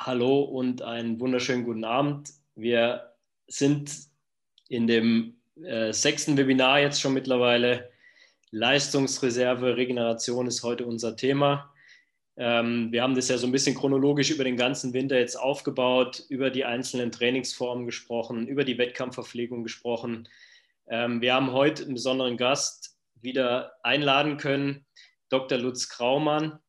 Hallo und einen wunderschönen guten Abend. Wir sind in dem äh, sechsten Webinar jetzt schon mittlerweile. Leistungsreserve, Regeneration ist heute unser Thema. Ähm, wir haben das ja so ein bisschen chronologisch über den ganzen Winter jetzt aufgebaut, über die einzelnen Trainingsformen gesprochen, über die Wettkampfverpflegung gesprochen. Ähm, wir haben heute einen besonderen Gast wieder einladen können, Dr. Lutz Kraumann.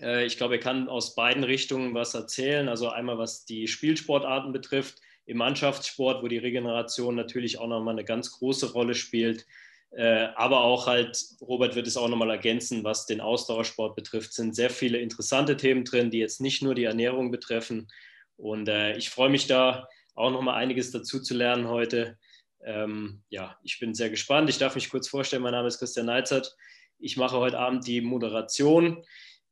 Äh, ich glaube, er kann aus beiden Richtungen was erzählen. Also einmal was die Spielsportarten betrifft, im Mannschaftssport, wo die Regeneration natürlich auch nochmal eine ganz große Rolle spielt. Äh, aber auch halt, Robert wird es auch nochmal ergänzen, was den Ausdauersport betrifft, sind sehr viele interessante Themen drin, die jetzt nicht nur die Ernährung betreffen. Und äh, ich freue mich da auch nochmal einiges dazu zu lernen heute. Ähm, ja, ich bin sehr gespannt. Ich darf mich kurz vorstellen. Mein Name ist Christian Neizert. Ich mache heute Abend die Moderation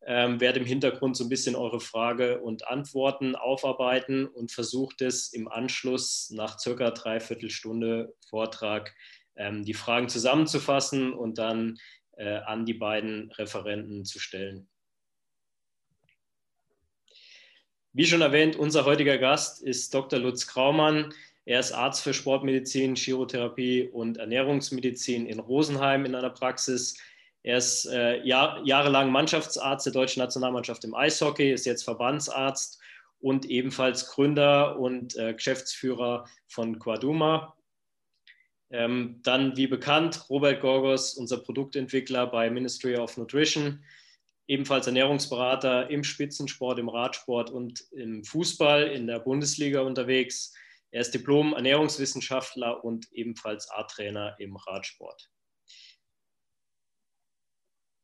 ähm, werde im Hintergrund so ein bisschen eure Frage und Antworten aufarbeiten und versuche es im Anschluss nach circa dreiviertel Stunde Vortrag ähm, die Fragen zusammenzufassen und dann äh, an die beiden Referenten zu stellen. Wie schon erwähnt, unser heutiger Gast ist Dr. Lutz Kraumann. Er ist Arzt für Sportmedizin, Chirotherapie und Ernährungsmedizin in Rosenheim in einer Praxis. Er ist äh, Jahr, jahrelang Mannschaftsarzt der deutschen Nationalmannschaft im Eishockey, ist jetzt Verbandsarzt und ebenfalls Gründer und äh, Geschäftsführer von Quaduma. Ähm, dann, wie bekannt, Robert Gorgos, unser Produktentwickler bei Ministry of Nutrition, ebenfalls Ernährungsberater im Spitzensport, im Radsport und im Fußball in der Bundesliga unterwegs. Er ist Diplom-Ernährungswissenschaftler und ebenfalls A-Trainer im Radsport.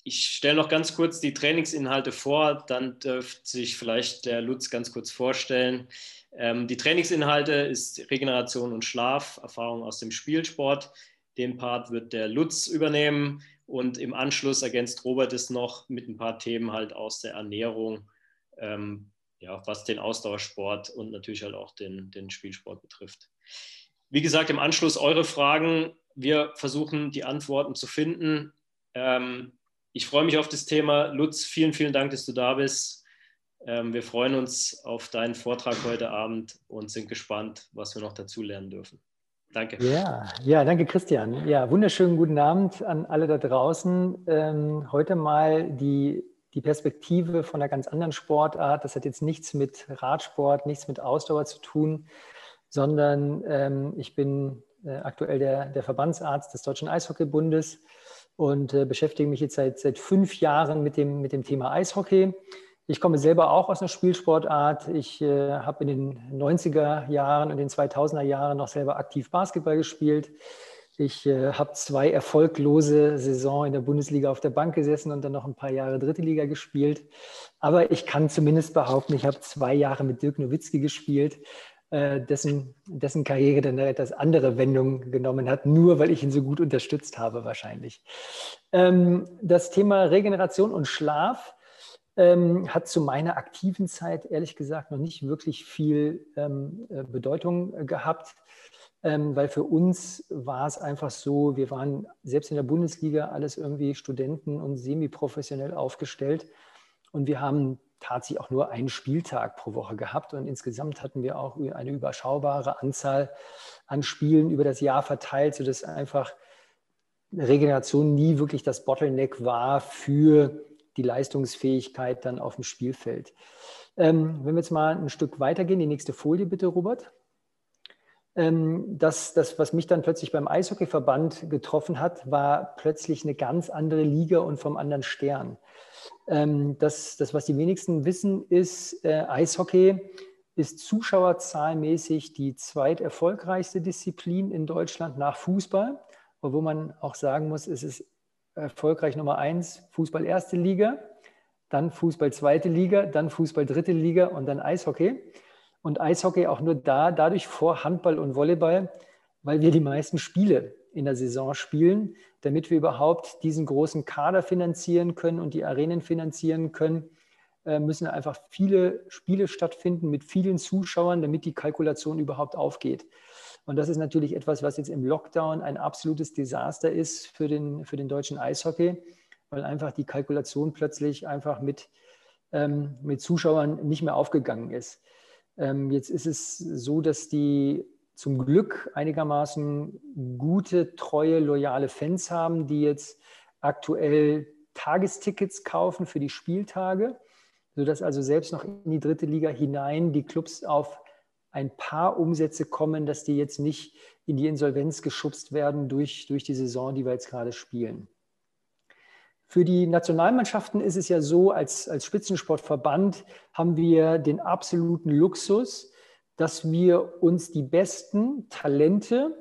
Ich stelle noch ganz kurz die Trainingsinhalte vor, dann dürfte sich vielleicht der Lutz ganz kurz vorstellen. Ähm, die Trainingsinhalte ist Regeneration und Schlaf, Erfahrung aus dem Spielsport. Den Part wird der Lutz übernehmen und im Anschluss ergänzt Robert es noch mit ein paar Themen halt aus der Ernährung, ähm, ja, was den Ausdauersport und natürlich halt auch den, den Spielsport betrifft. Wie gesagt, im Anschluss eure Fragen. Wir versuchen die Antworten zu finden. Ähm, ich freue mich auf das Thema. Lutz, vielen, vielen Dank, dass du da bist. Ähm, wir freuen uns auf deinen Vortrag heute Abend und sind gespannt, was wir noch dazu lernen dürfen. Danke. Ja, ja, danke Christian. Ja, wunderschönen guten Abend an alle da draußen. Ähm, heute mal die, die Perspektive von einer ganz anderen Sportart. Das hat jetzt nichts mit Radsport, nichts mit Ausdauer zu tun, sondern ähm, ich bin äh, aktuell der, der Verbandsarzt des Deutschen Eishockeybundes und äh, beschäftige mich jetzt seit, seit fünf Jahren mit dem, mit dem Thema Eishockey. Ich komme selber auch aus einer Spielsportart. Ich äh, habe in den 90er Jahren und den 2000er Jahren noch selber aktiv Basketball gespielt. Ich äh, habe zwei erfolglose Saison in der Bundesliga auf der Bank gesessen und dann noch ein paar Jahre dritte Liga gespielt. Aber ich kann zumindest behaupten, ich habe zwei Jahre mit Dirk Nowitzki gespielt. Äh, dessen, dessen Karriere dann eine etwas andere Wendung genommen hat, nur weil ich ihn so gut unterstützt habe wahrscheinlich. Ähm, das Thema Regeneration und Schlaf ähm, hat zu meiner aktiven Zeit ehrlich gesagt noch nicht wirklich viel ähm, äh, Bedeutung gehabt, weil für uns war es einfach so, wir waren selbst in der Bundesliga alles irgendwie Studenten und semi-professionell aufgestellt und wir haben tatsächlich auch nur einen Spieltag pro Woche gehabt und insgesamt hatten wir auch eine überschaubare Anzahl an Spielen über das Jahr verteilt, sodass einfach Regeneration nie wirklich das Bottleneck war für die Leistungsfähigkeit dann auf dem Spielfeld. Ähm, wenn wir jetzt mal ein Stück weitergehen, die nächste Folie bitte, Robert. Ähm, das, das, was mich dann plötzlich beim Eishockeyverband getroffen hat, war plötzlich eine ganz andere Liga und vom anderen Stern. Ähm, das, das, was die wenigsten wissen, ist, äh, Eishockey ist zuschauerzahlmäßig die zweiterfolgreichste Disziplin in Deutschland nach Fußball, wo man auch sagen muss, es ist erfolgreich Nummer eins, Fußball erste Liga, dann Fußball zweite Liga, dann Fußball dritte Liga und dann Eishockey. Und Eishockey auch nur da, dadurch vor Handball und Volleyball, weil wir die meisten Spiele in der Saison spielen, damit wir überhaupt diesen großen Kader finanzieren können und die Arenen finanzieren können, äh, müssen einfach viele Spiele stattfinden mit vielen Zuschauern, damit die Kalkulation überhaupt aufgeht. Und das ist natürlich etwas, was jetzt im Lockdown ein absolutes Desaster ist für den, für den deutschen Eishockey, weil einfach die Kalkulation plötzlich einfach mit ähm, mit Zuschauern nicht mehr aufgegangen ist. Ähm, jetzt ist es so, dass die zum Glück einigermaßen gute, treue, loyale Fans haben, die jetzt aktuell Tagestickets kaufen für die Spieltage, sodass also selbst noch in die dritte Liga hinein die Clubs auf ein paar Umsätze kommen, dass die jetzt nicht in die Insolvenz geschubst werden durch, durch die Saison, die wir jetzt gerade spielen. Für die Nationalmannschaften ist es ja so, als, als Spitzensportverband haben wir den absoluten Luxus, dass wir uns die besten Talente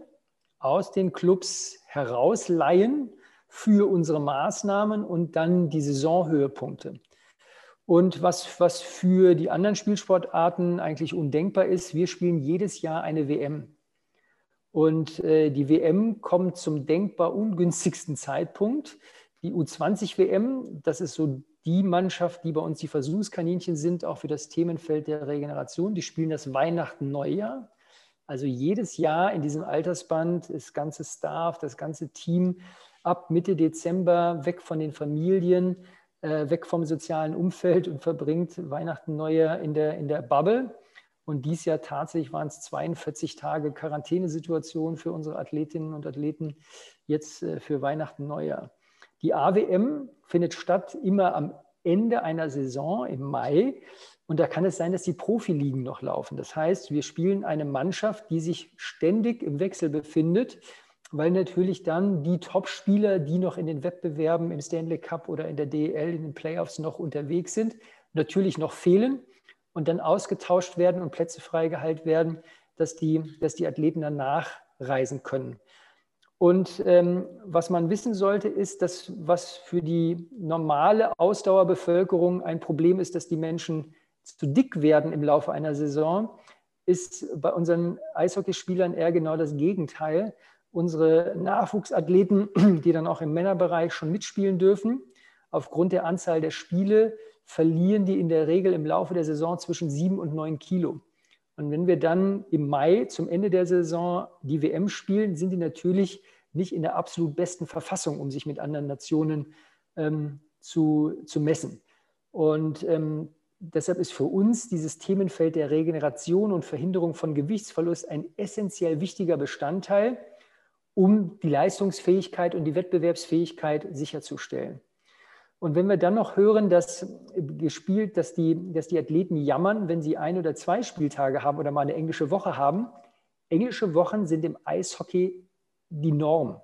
aus den Clubs herausleihen für unsere Maßnahmen und dann die Saisonhöhepunkte. Und was, was für die anderen Spielsportarten eigentlich undenkbar ist, wir spielen jedes Jahr eine WM. Und äh, die WM kommt zum denkbar ungünstigsten Zeitpunkt. Die U20-WM, das ist so die Mannschaft, die bei uns die Versuchskaninchen sind, auch für das Themenfeld der Regeneration. Die spielen das Weihnachten Neujahr. Also jedes Jahr in diesem Altersband, das ganze Staff, das ganze Team ab Mitte Dezember weg von den Familien, äh, weg vom sozialen Umfeld und verbringt Weihnachten, Neujahr in der, in der Bubble. Und dies Jahr tatsächlich waren es 42 Tage Quarantänesituation für unsere Athletinnen und Athleten jetzt äh, für Weihnachten, Neujahr. Die AWM findet statt immer am Ende einer Saison im Mai. Und da kann es sein, dass die Profiligen noch laufen. Das heißt, wir spielen eine Mannschaft, die sich ständig im Wechsel befindet, weil natürlich dann die Top-Spieler, die noch in den Wettbewerben im Stanley Cup oder in der DEL, in den Playoffs noch unterwegs sind, natürlich noch fehlen und dann ausgetauscht werden und Plätze freigehalten werden, dass die, dass die Athleten dann nachreisen können. Und ähm, was man wissen sollte, ist, dass was für die normale Ausdauerbevölkerung ein Problem ist, dass die Menschen zu dick werden im Laufe einer Saison, ist bei unseren Eishockeyspielern eher genau das Gegenteil. Unsere Nachwuchsathleten, die dann auch im Männerbereich schon mitspielen dürfen, aufgrund der Anzahl der Spiele verlieren die in der Regel im Laufe der Saison zwischen sieben und neun Kilo. Und wenn wir dann im Mai zum Ende der Saison die WM spielen, sind die natürlich nicht in der absolut besten Verfassung, um sich mit anderen Nationen ähm, zu, zu messen. Und ähm, deshalb ist für uns dieses Themenfeld der Regeneration und Verhinderung von Gewichtsverlust ein essentiell wichtiger Bestandteil, um die Leistungsfähigkeit und die Wettbewerbsfähigkeit sicherzustellen. Und wenn wir dann noch hören, dass gespielt, dass die, dass die Athleten jammern, wenn sie ein oder zwei Spieltage haben oder mal eine englische Woche haben, englische Wochen sind im Eishockey die Norm.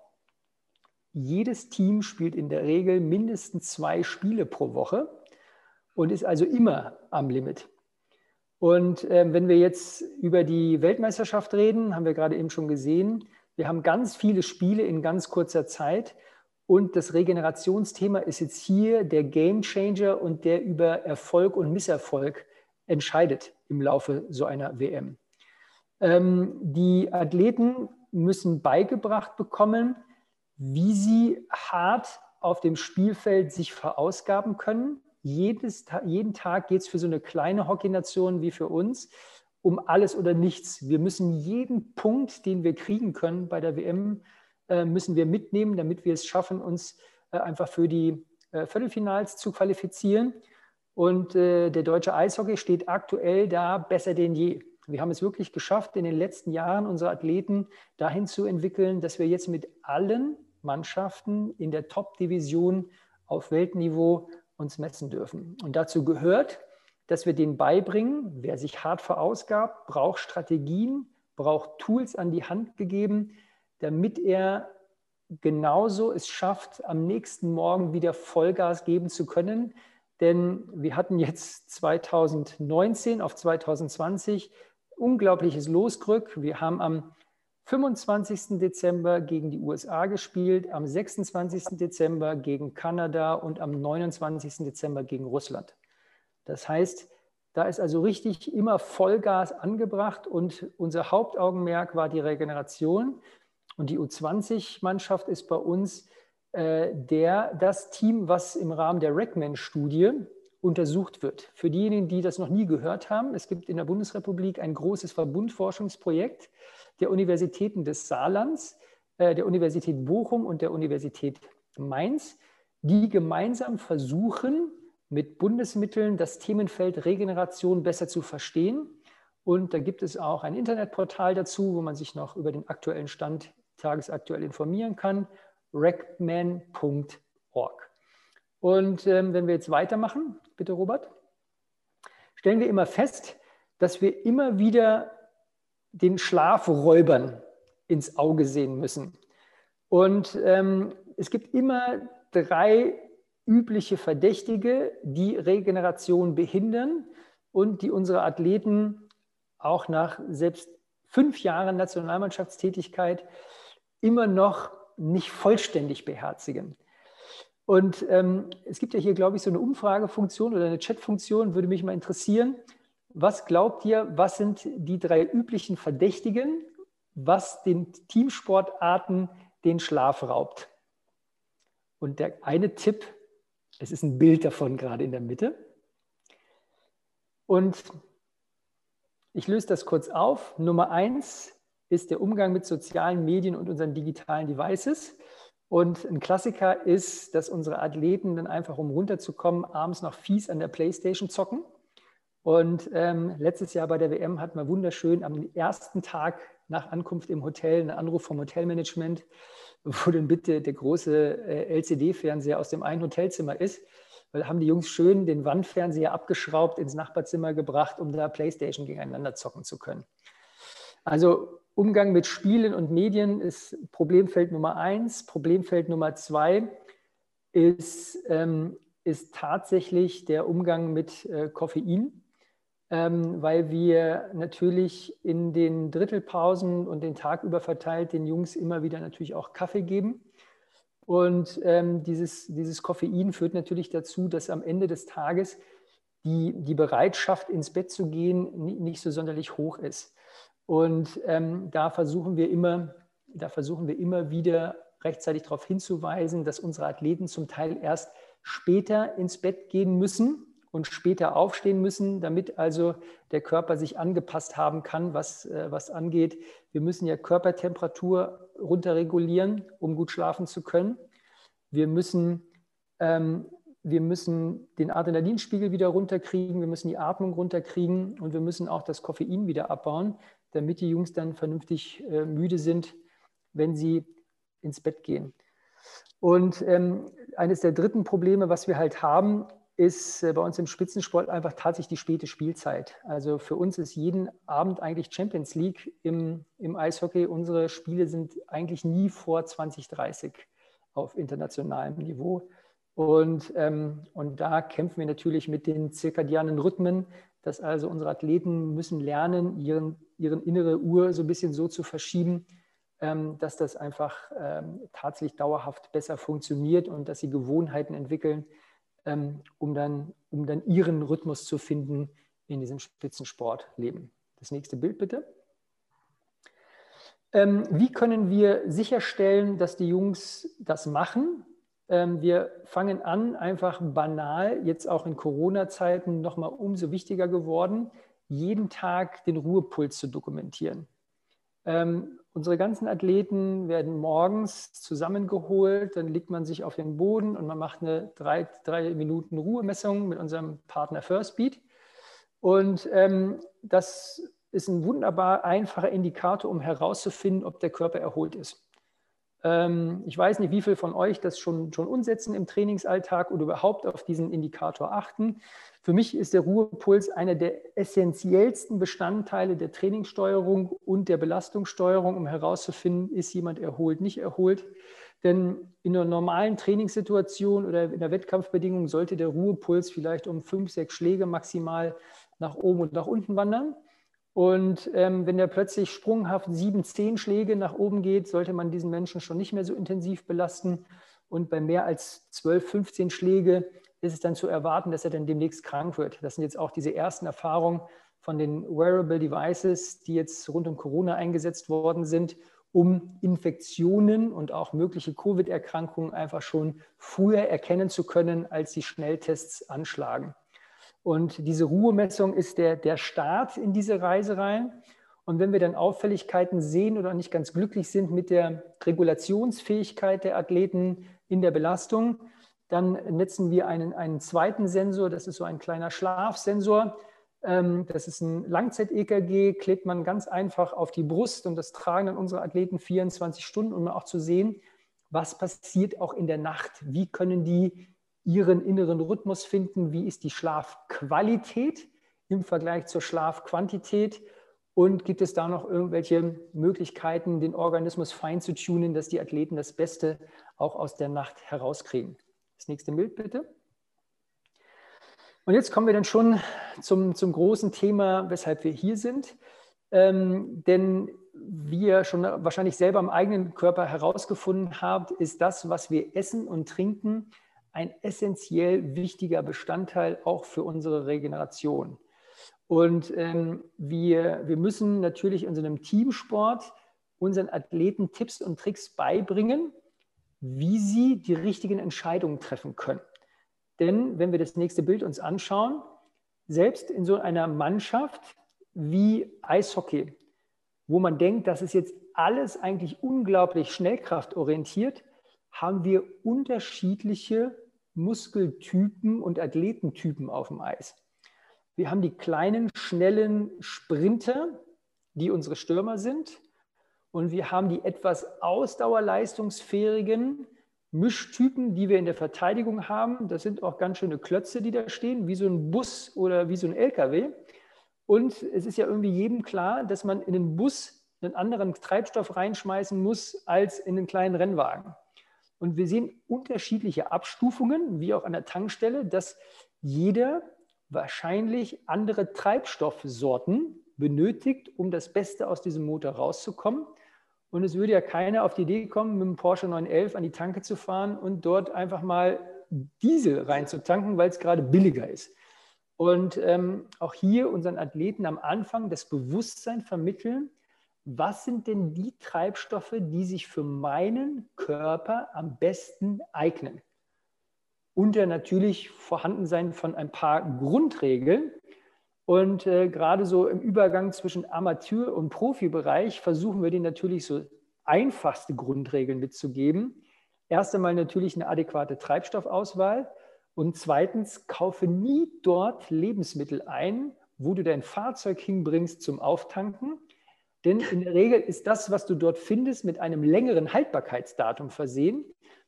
Jedes Team spielt in der Regel mindestens zwei Spiele pro Woche und ist also immer am Limit. Und äh, wenn wir jetzt über die Weltmeisterschaft reden, haben wir gerade eben schon gesehen, wir haben ganz viele Spiele in ganz kurzer Zeit. Und das Regenerationsthema ist jetzt hier der Game Changer und der über Erfolg und Misserfolg entscheidet im Laufe so einer WM. Ähm, die Athleten müssen beigebracht bekommen, wie sie hart auf dem Spielfeld sich verausgaben können. Jedes, jeden Tag geht es für so eine kleine Hockeynation wie für uns um alles oder nichts. Wir müssen jeden Punkt, den wir kriegen können bei der WM, äh, müssen wir mitnehmen, damit wir es schaffen, uns äh, einfach für die äh, Viertelfinals zu qualifizieren. Und der deutsche Eishockey steht aktuell da besser denn je. Wir haben es wirklich geschafft, in den letzten Jahren unsere Athleten dahin zu entwickeln, dass wir jetzt mit allen Mannschaften in der Top-Division auf Weltniveau uns messen dürfen. Und dazu gehört, dass wir denen beibringen, wer sich hart verausgabt, braucht Strategien, braucht Tools an die Hand gegeben, damit er genauso es schafft, am nächsten Morgen wieder Vollgas geben zu können. Denn wir hatten jetzt 2019 auf 2020 unglaubliches Losglück. Wir haben am 25. Dezember gegen die USA gespielt, am 26. Dezember gegen Kanada und am 29. Dezember gegen Russland. Das heißt, da ist also richtig immer Vollgas angebracht und unser Hauptaugenmerk war die Regeneration. Und die U20-Mannschaft ist bei uns äh, der, das Team, was im Rahmen der RECMAN-Studie untersucht wird. Für diejenigen, die das noch nie gehört haben, es gibt in der Bundesrepublik ein großes Verbundforschungsprojekt der Universitäten des Saarlands, äh, der Universität Bochum und der Universität Mainz, die gemeinsam versuchen, mit Bundesmitteln das Themenfeld Regeneration besser zu verstehen. Und da gibt es auch ein Internetportal dazu, wo man sich noch über den aktuellen Stand tagesaktuell informieren kann, recman.org. Und ähm, wenn wir jetzt weitermachen, bitte Robert, stellen wir immer fest, dass wir immer wieder den Schlafräubern ins Auge sehen müssen. Und ähm, es gibt immer drei übliche Verdächtige, die Regeneration behindern und die unsere Athleten auch nach selbst fünf Jahren Nationalmannschaftstätigkeit immer noch nicht vollständig beherzigen. Und ähm, es gibt ja hier, glaube ich, so eine Umfragefunktion oder eine Chatfunktion, würde mich mal interessieren. Was glaubt ihr, was sind die drei üblichen Verdächtigen, was den Teamsportarten den Schlaf raubt? Und der eine Tipp, es ist ein Bild davon gerade in der Mitte. Und ich löse das kurz auf. Nummer eins ist der Umgang mit sozialen Medien und unseren digitalen Devices. Und ein Klassiker ist, dass unsere Athleten dann einfach, um runterzukommen, abends noch fies an der Playstation zocken. Und ähm, letztes Jahr bei der WM hat man wunderschön am ersten Tag nach Ankunft im Hotel einen Anruf vom Hotelmanagement, wo dann bitte der große äh, LCD-Fernseher aus dem einen Hotelzimmer ist. Weil haben die Jungs schön den Wandfernseher abgeschraubt, ins Nachbarzimmer gebracht, um da Playstation gegeneinander zocken zu können. Also Umgang mit Spielen und Medien ist Problemfeld Nummer eins. Problemfeld Nummer zwei ist, ähm, ist tatsächlich der Umgang mit äh, Koffein, ähm, weil wir natürlich in den Drittelpausen und den Tag über verteilt den Jungs immer wieder natürlich auch Kaffee geben. Und ähm, dieses, dieses Koffein führt natürlich dazu, dass am Ende des Tages die, die Bereitschaft, ins Bett zu gehen, nicht so sonderlich hoch ist. Und ähm, da versuchen wir immer, da versuchen wir immer wieder rechtzeitig darauf hinzuweisen, dass unsere Athleten zum Teil erst später ins Bett gehen müssen und später aufstehen müssen, damit also der Körper sich angepasst haben kann, was, äh, was angeht. Wir müssen ja Körpertemperatur runterregulieren, um gut schlafen zu können. Wir müssen, ähm, wir müssen den Adrenalinspiegel wieder runterkriegen, wir müssen die Atmung runterkriegen und wir müssen auch das Koffein wieder abbauen, damit die Jungs dann vernünftig äh, müde sind, wenn sie ins Bett gehen. Und ähm, eines der dritten Probleme, was wir halt haben, ist äh, bei uns im Spitzensport einfach tatsächlich die späte Spielzeit. Also für uns ist jeden Abend eigentlich Champions League im, im Eishockey. Unsere Spiele sind eigentlich nie vor 2030 auf internationalem Niveau. Und, ähm, und da kämpfen wir natürlich mit den zirkadianen Rhythmen, dass also unsere Athleten müssen lernen, ihren, ihren innere Uhr so ein bisschen so zu verschieben, ähm, dass das einfach ähm, tatsächlich dauerhaft besser funktioniert und dass sie Gewohnheiten entwickeln, ähm, um, dann, um dann ihren Rhythmus zu finden in diesem Spitzensportleben. Das nächste Bild bitte. Wie können wir sicherstellen, dass die Jungs das machen? Ähm, wir fangen an, einfach banal, jetzt auch in Corona-Zeiten nochmal umso wichtiger geworden, jeden Tag den Ruhepuls zu dokumentieren. Ähm, unsere ganzen Athleten werden morgens zusammengeholt, dann legt man sich auf den Boden und man macht eine drei, drei Minuten Ruhemessung mit unserem Partner First Beat. Und ähm, das ist ein wunderbar einfacher Indikator, um herauszufinden, ob der Körper erholt ist. Ähm, ich weiß nicht, wie viele von euch das schon, schon umsetzen im Trainingsalltag oder überhaupt auf diesen Indikator achten. Für mich ist der Ruhepuls einer der essentiellsten Bestandteile der Trainingssteuerung und der Belastungssteuerung, um herauszufinden, ist jemand erholt, nicht erholt. Denn in einer normalen Trainingssituation oder in der Wettkampfbedingung sollte der Ruhepuls vielleicht um fünf, sechs Schläge maximal nach oben und nach unten wandern. Und ähm, wenn der plötzlich sprunghaft sieben, zehn Schläge nach oben geht, sollte man diesen Menschen schon nicht mehr so intensiv belasten. Und bei mehr als 12, 15 Schläge ist es dann zu erwarten, dass er dann demnächst krank wird. Das sind jetzt auch diese ersten Erfahrungen von den Wearable Devices, die jetzt rund um Corona eingesetzt worden sind, um Infektionen und auch mögliche Covid-Erkrankungen einfach schon früher erkennen zu können, als die Schnelltests anschlagen. Und diese Ruhemessung ist der, der Start in diese Reise rein. Und wenn wir dann Auffälligkeiten sehen oder nicht ganz glücklich sind mit der Regulationsfähigkeit der Athleten in der Belastung, Dann netzen wir einen, einen zweiten Sensor, das ist so ein kleiner Schlafsensor. Ähm, das ist ein Langzeit-EKG, klebt man ganz einfach auf die Brust und das tragen dann unsere Athleten 24 Stunden, um auch zu sehen, was passiert auch in der Nacht. Wie können die ihren inneren Rhythmus finden? Wie ist die Schlafqualität im Vergleich zur Schlafquantität? Und gibt es da noch irgendwelche Möglichkeiten, den Organismus fein zu tunen, dass die Athleten das Beste auch aus der Nacht herauskriegen? Das nächste Bild bitte. Und jetzt kommen wir dann schon zum, zum großen Thema, weshalb wir hier sind. Ähm, denn wie ihr schon wahrscheinlich selber am eigenen Körper herausgefunden habt, ist das, was wir essen und trinken, ein essentiell wichtiger Bestandteil auch für unsere Regeneration. Und ähm, wir, wir müssen natürlich in unserem Teamsport unseren Athleten Tipps und Tricks beibringen, wie sie die richtigen Entscheidungen treffen können. Denn wenn wir das nächste Bild uns anschauen, selbst in so einer Mannschaft wie Eishockey, wo man denkt, das ist jetzt alles eigentlich unglaublich schnellkraftorientiert, haben wir unterschiedliche Muskeltypen und Athletentypen auf dem Eis. Wir haben die kleinen, schnellen Sprinter, die unsere Stürmer sind. Und wir haben die etwas ausdauerleistungsfähigen, Mischtypen, die wir in der Verteidigung haben. Das sind auch ganz schöne Klötze, die da stehen, wie so ein Bus oder wie so ein LKW. Und es ist ja irgendwie jedem klar, dass man in den Bus einen anderen Treibstoff reinschmeißen muss als in den kleinen Rennwagen. Und wir sehen unterschiedliche Abstufungen, wie auch an der Tankstelle, dass jeder wahrscheinlich andere Treibstoffsorten benötigt, um das Beste aus diesem Motor rauszukommen. Und es würde ja keiner auf die Idee kommen, mit dem Porsche 911 an die Tanke zu fahren und dort einfach mal Diesel reinzutanken, weil es gerade billiger ist. Und ähm, auch hier unseren Athleten am Anfang das Bewusstsein vermitteln, was sind denn die Treibstoffe, die sich für meinen Körper am besten eignen. Unter natürlich Vorhandensein von ein paar Grundregeln, und äh, gerade so im Übergang zwischen Amateur- und Profibereich versuchen wir denen natürlich so einfachste Grundregeln mitzugeben. Erst einmal natürlich eine adäquate Treibstoffauswahl und zweitens kaufe nie dort Lebensmittel ein, wo du dein Fahrzeug hinbringst zum Auftanken. Denn in der Regel ist das, was du dort findest, mit einem längeren Haltbarkeitsdatum versehen.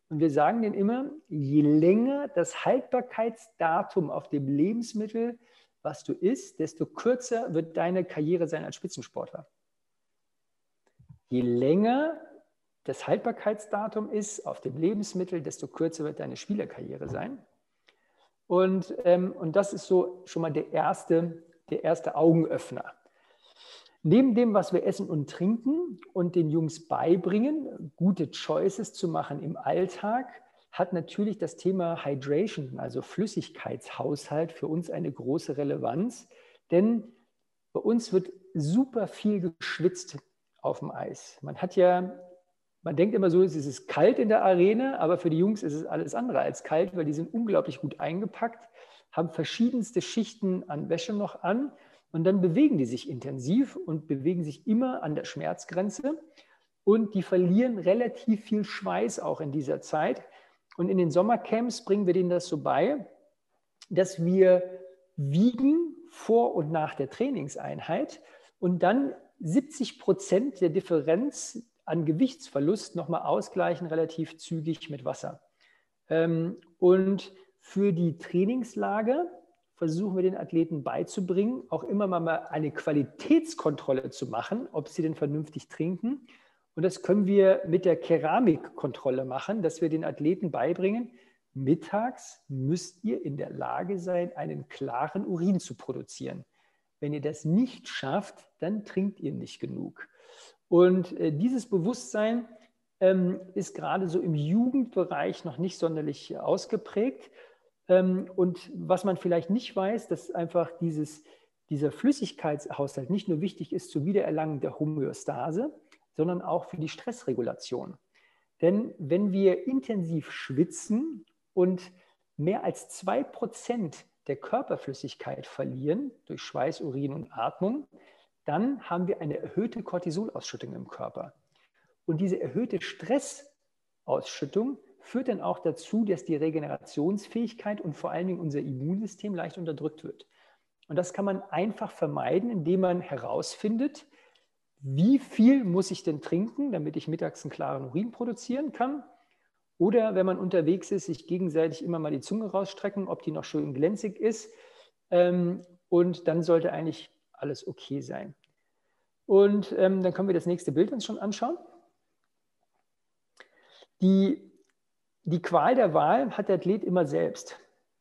Und wir sagen denen immer, je länger das Haltbarkeitsdatum auf dem Lebensmittel was du isst, desto kürzer wird deine Karriere sein als Spitzensportler. Je länger das Haltbarkeitsdatum ist auf dem Lebensmittel, desto kürzer wird deine Spielerkarriere sein. Und, ähm, und das ist so schon mal der erste, der erste Augenöffner. Neben dem, was wir essen und trinken und den Jungs beibringen, gute Choices zu machen im Alltag, hat natürlich das Thema Hydration, also Flüssigkeitshaushalt, für uns eine große Relevanz. Denn bei uns wird super viel geschwitzt auf dem Eis. Man hat ja, man denkt immer so, es ist kalt in der Arena, aber für die Jungs ist es alles andere als kalt, weil die sind unglaublich gut eingepackt, haben verschiedenste Schichten an Wäsche noch an und dann bewegen die sich intensiv und bewegen sich immer an der Schmerzgrenze und die verlieren relativ viel Schweiß auch in dieser Zeit. Und in den Sommercamps bringen wir denen das so bei, dass wir wiegen vor und nach der Trainingseinheit und dann 70 Prozent der Differenz an Gewichtsverlust nochmal ausgleichen, relativ zügig mit Wasser. Ähm, und für die Trainingslage versuchen wir den Athleten beizubringen, auch immer mal eine Qualitätskontrolle zu machen, ob sie denn vernünftig trinken und das können wir mit der Keramikkontrolle machen, dass wir den Athleten beibringen, mittags müsst ihr in der Lage sein, einen klaren Urin zu produzieren. Wenn ihr das nicht schafft, dann trinkt ihr nicht genug. Und äh, dieses Bewusstsein ähm, ist gerade so im Jugendbereich noch nicht sonderlich ausgeprägt. Ähm, und was man vielleicht nicht weiß, dass einfach dieses, dieser Flüssigkeitshaushalt nicht nur wichtig ist zur Wiedererlangung der Homöostase, sondern auch für die Stressregulation. Denn wenn wir intensiv schwitzen und mehr als zwei Prozent der Körperflüssigkeit verlieren durch Schweiß, Urin und Atmung, dann haben wir eine erhöhte Cortisolausschüttung im Körper. Und diese erhöhte Stressausschüttung führt dann auch dazu, dass die Regenerationsfähigkeit und vor allen Dingen unser Immunsystem leicht unterdrückt wird. Und das kann man einfach vermeiden, indem man herausfindet, wie viel muss ich denn trinken, damit ich mittags einen klaren Urin produzieren kann. Oder wenn man unterwegs ist, sich gegenseitig immer mal die Zunge rausstrecken, ob die noch schön glänzig ist. Ähm, und dann sollte eigentlich alles okay sein. Und ähm, dann können wir das nächste Bild uns schon anschauen. Die die Qual der Wahl hat der Athlet immer selbst.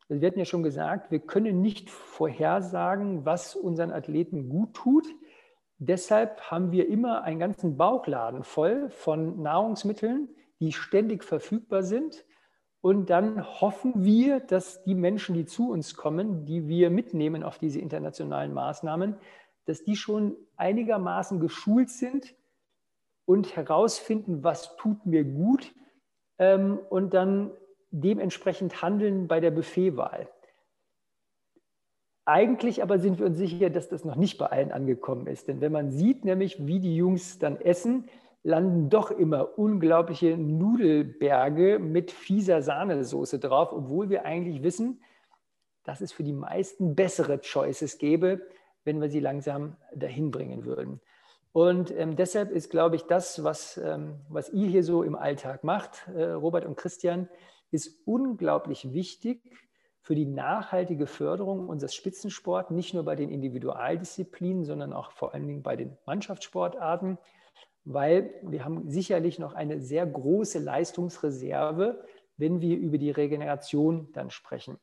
Also wir hatten ja schon gesagt, wir können nicht vorhersagen, was unseren Athleten gut tut. Deshalb haben wir immer einen ganzen Bauchladen voll von Nahrungsmitteln, die ständig verfügbar sind. Und dann hoffen wir, dass die Menschen, die zu uns kommen, die wir mitnehmen auf diese internationalen Maßnahmen, dass die schon einigermaßen geschult sind und herausfinden, was tut mir gut ähm, und dann dementsprechend handeln bei der Buffetwahl. Eigentlich aber sind wir uns sicher, dass das noch nicht bei allen angekommen ist. Denn wenn man sieht, nämlich wie die Jungs dann essen, landen doch immer unglaubliche Nudelberge mit fieser Sahnesoße drauf, obwohl wir eigentlich wissen, dass es für die meisten bessere Choices gäbe, wenn wir sie langsam dahin bringen würden. Und ähm, deshalb ist, glaube ich, das, was, ähm, was ihr hier so im Alltag macht, äh, Robert und Christian, ist unglaublich wichtig für die nachhaltige Förderung unseres Spitzensports, nicht nur bei den Individualdisziplinen, sondern auch vor allen Dingen bei den Mannschaftssportarten, weil wir haben sicherlich noch eine sehr große Leistungsreserve, wenn wir über die Regeneration dann sprechen.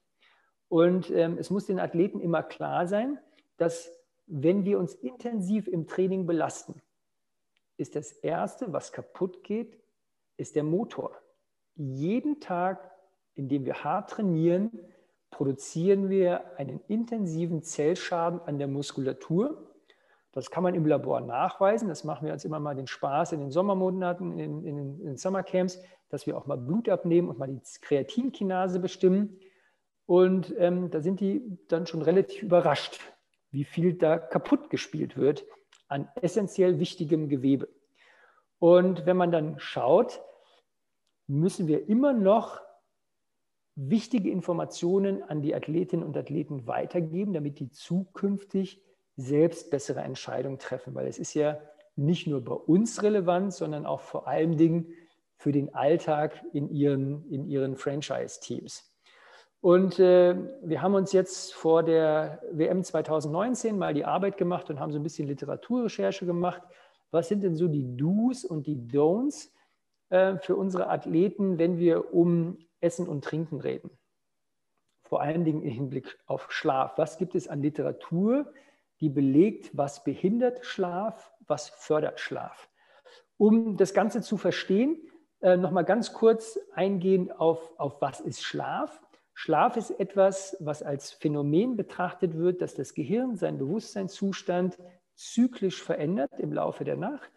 Und ähm, es muss den Athleten immer klar sein, dass wenn wir uns intensiv im Training belasten, ist das Erste, was kaputt geht, ist der Motor. Jeden Tag, indem wir hart trainieren, produzieren wir einen intensiven Zellschaden an der Muskulatur. Das kann man im Labor nachweisen. Das machen wir uns immer mal den Spaß in den Sommermonaten, in, in, in den Summercamps, dass wir auch mal Blut abnehmen und mal die Kreatinkinase bestimmen. Und ähm, da sind die dann schon relativ überrascht, wie viel da kaputt gespielt wird an essentiell wichtigem Gewebe. Und wenn man dann schaut, müssen wir immer noch wichtige Informationen an die Athletinnen und Athleten weitergeben, damit die zukünftig selbst bessere Entscheidungen treffen. Weil es ist ja nicht nur bei uns relevant, sondern auch vor allen Dingen für den Alltag in ihren, in ihren Franchise-Teams. Und äh, wir haben uns jetzt vor der WM 2019 mal die Arbeit gemacht und haben so ein bisschen Literaturrecherche gemacht. Was sind denn so die Do's und die Don'ts äh, für unsere Athleten, wenn wir um Essen und Trinken reden? Vor allen Dingen im Hinblick auf Schlaf. Was gibt es an Literatur, die belegt, was behindert Schlaf, was fördert Schlaf? Um das Ganze zu verstehen, äh, nochmal ganz kurz eingehen auf, auf was ist Schlaf. Schlaf ist etwas, was als Phänomen betrachtet wird, dass das Gehirn seinen Bewusstseinszustand zyklisch verändert im Laufe der Nacht.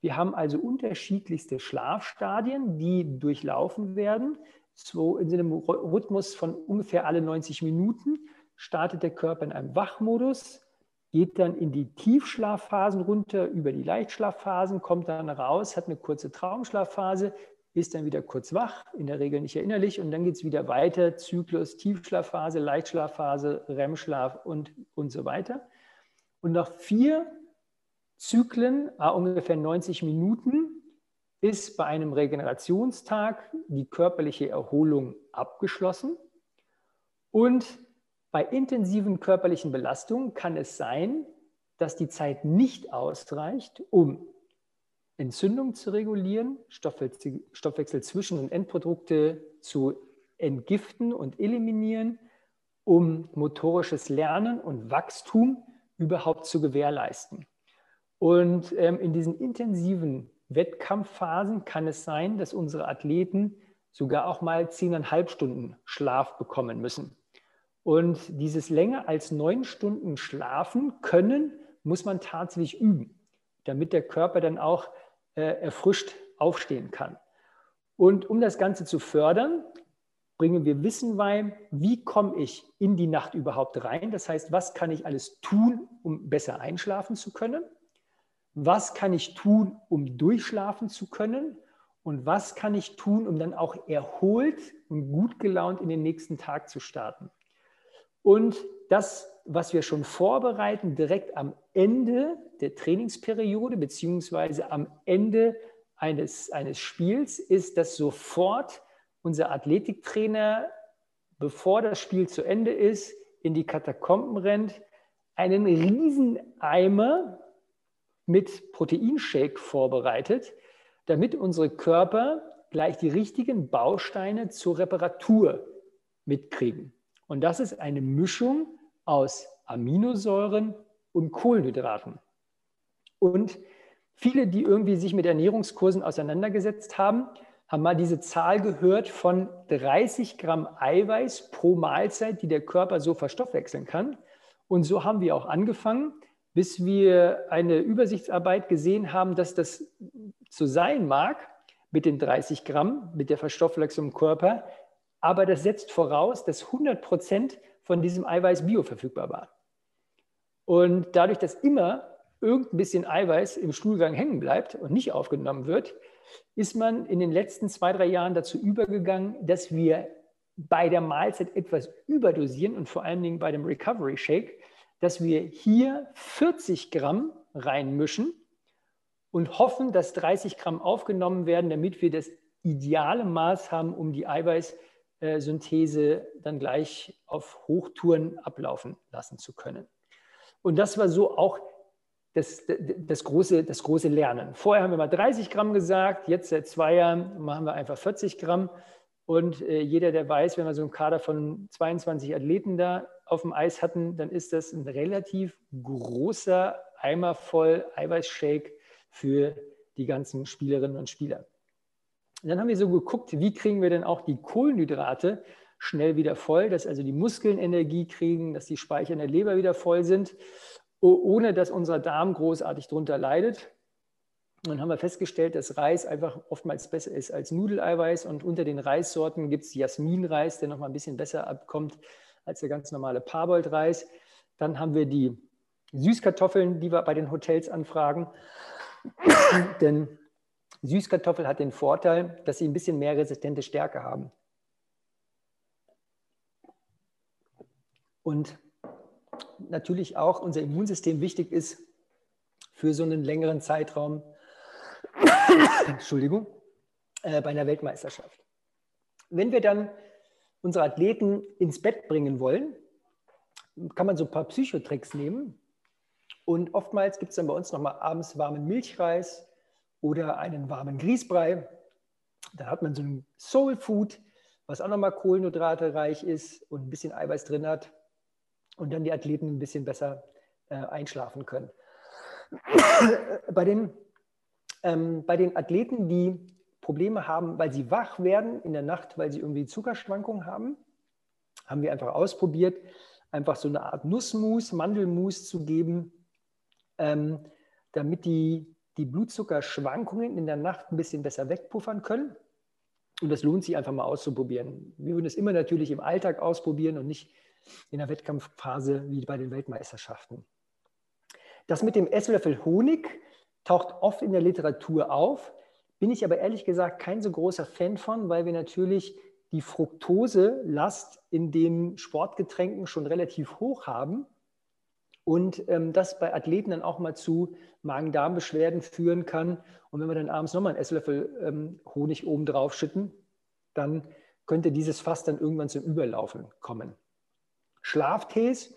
Wir haben also unterschiedlichste Schlafstadien, die durchlaufen werden. So in einem Rhythmus von ungefähr alle 90 Minuten startet der Körper in einem Wachmodus, geht dann in die Tiefschlafphasen runter über die Leichtschlafphasen, kommt dann raus, hat eine kurze Traumschlafphase, ist dann wieder kurz wach, in der Regel nicht erinnerlich, und dann geht es wieder weiter, Zyklus, Tiefschlafphase, Leichtschlafphase, REM-Schlaf und, und so weiter. Und nach vier Zyklen, ungefähr 90 Minuten, ist bei einem Regenerationstag die körperliche Erholung abgeschlossen. Und bei intensiven körperlichen Belastungen kann es sein, dass die Zeit nicht ausreicht, um Entzündung zu regulieren, Stoffwechsel, zwischen und Endprodukte zu entgiften und eliminieren, um motorisches Lernen und Wachstum überhaupt zu gewährleisten. Und ähm, in diesen intensiven Wettkampfphasen kann es sein, dass unsere Athleten sogar auch mal zehneinhalb Stunden Schlaf bekommen müssen. Und dieses länger als neun Stunden Schlafen können, muss man tatsächlich üben, damit der Körper dann auch äh, erfrischt aufstehen kann. Und um das Ganze zu fördern, bringen wir Wissen bei, wie komme ich in die Nacht überhaupt rein. Das heißt, was kann ich alles tun, um besser einschlafen zu können? Was kann ich tun, um durchschlafen zu können? und was kann ich tun, um dann auch erholt und gut gelaunt in den nächsten Tag zu starten. Und das, was wir schon vorbereiten, direkt am Ende der Trainingsperiode beziehungsweise am Ende eines, eines Spiels, ist, dass sofort unser Athletiktrainer, bevor das Spiel zu Ende ist, in die Katakomben rennt, einen riesen Eimer mit Proteinshake vorbereitet, damit unsere Körper gleich die richtigen Bausteine zur Reparatur mitkriegen. Und das ist eine Mischung aus Aminosäuren und Kohlenhydraten. Und viele, die irgendwie sich mit Ernährungskursen auseinandergesetzt haben, haben mal diese Zahl gehört von 30 Gramm Eiweiß pro Mahlzeit, die der Körper so verstoffwechseln kann. Und so haben wir auch angefangen, bis wir eine Übersichtsarbeit gesehen haben, dass das so sein mag mit den 30 Gramm, mit der Verstoffwechslung im Körper, aber das setzt voraus, dass 100 Prozent von diesem Eiweiß bioverfügbar war. Und dadurch, dass immer irgendein bisschen Eiweiß im Stuhlgang hängen bleibt und nicht aufgenommen wird, ist man in den letzten zwei, drei Jahren dazu übergegangen, dass wir bei der Mahlzeit etwas überdosieren und vor allen Dingen bei dem Recovery Shake, dass wir hier 40 Gramm reinmischen und hoffen, dass 30 Gramm aufgenommen werden, damit wir das ideale Maß haben, um die Eiweißsynthese dann gleich auf Hochtouren ablaufen lassen zu können. Und das war so auch das, das, große, das große Lernen. Vorher haben wir mal 30 Gramm gesagt, jetzt seit zwei Jahren machen wir einfach 40 Gramm. Und äh, jeder, der weiß, wenn wir so einen Kader von 22 Athleten da auf dem Eis hatten, dann ist das ein relativ großer Eimer voll Eiweißshake für die ganzen Spielerinnen und Spieler. Und dann haben wir so geguckt, wie kriegen wir denn auch die Kohlenhydrate schnell wieder voll, dass also die Muskeln Energie kriegen, dass die Speicher in der Leber wieder voll sind, ohne dass unser Darm großartig darunter leidet. Und dann haben wir festgestellt, dass Reis einfach oftmals besser ist als Nudeleiweiß. Und unter den Reissorten gibt es Jasminreis, der nochmal ein bisschen besser abkommt als der ganz normale Parboiled-Reis. Dann haben wir die Süßkartoffeln, die wir bei den Hotels anfragen. Denn Süßkartoffel hat den Vorteil, dass sie ein bisschen mehr resistente Stärke haben. Und natürlich auch unser Immunsystem wichtig ist für so einen längeren Zeitraum, Entschuldigung, äh, bei einer Weltmeisterschaft. Wenn wir dann unsere Athleten ins Bett bringen wollen, kann man so ein paar Psychotricks nehmen. Und oftmals gibt es dann bei uns nochmal abends warmen Milchreis oder einen warmen Grießbrei. Da hat man so ein Soul Food, was auch nochmal Kohlenhydrate reich ist und ein bisschen Eiweiß drin hat. Und dann die Athleten ein bisschen besser äh, einschlafen können. bei, den, ähm, bei den Athleten, die Probleme haben, weil sie wach werden in der Nacht, weil sie irgendwie Zuckerschwankungen haben, haben wir einfach ausprobiert, einfach so eine Art Nussmus, Mandelmus zu geben, ähm, damit die, die Blutzuckerschwankungen in der Nacht ein bisschen besser wegpuffern können. Und das lohnt sich einfach mal auszuprobieren. Wir würden es immer natürlich im Alltag ausprobieren und nicht in der Wettkampfphase wie bei den Weltmeisterschaften. Das mit dem Esslöffel Honig taucht oft in der Literatur auf, bin ich aber ehrlich gesagt kein so großer Fan von, weil wir natürlich die Fructoselast in den Sportgetränken schon relativ hoch haben und ähm, das bei Athleten dann auch mal zu Magen-Darm-Beschwerden führen kann. Und wenn wir dann abends nochmal einen Esslöffel ähm, Honig oben drauf schütten, dann könnte dieses Fass dann irgendwann zum Überlaufen kommen. Schlaftees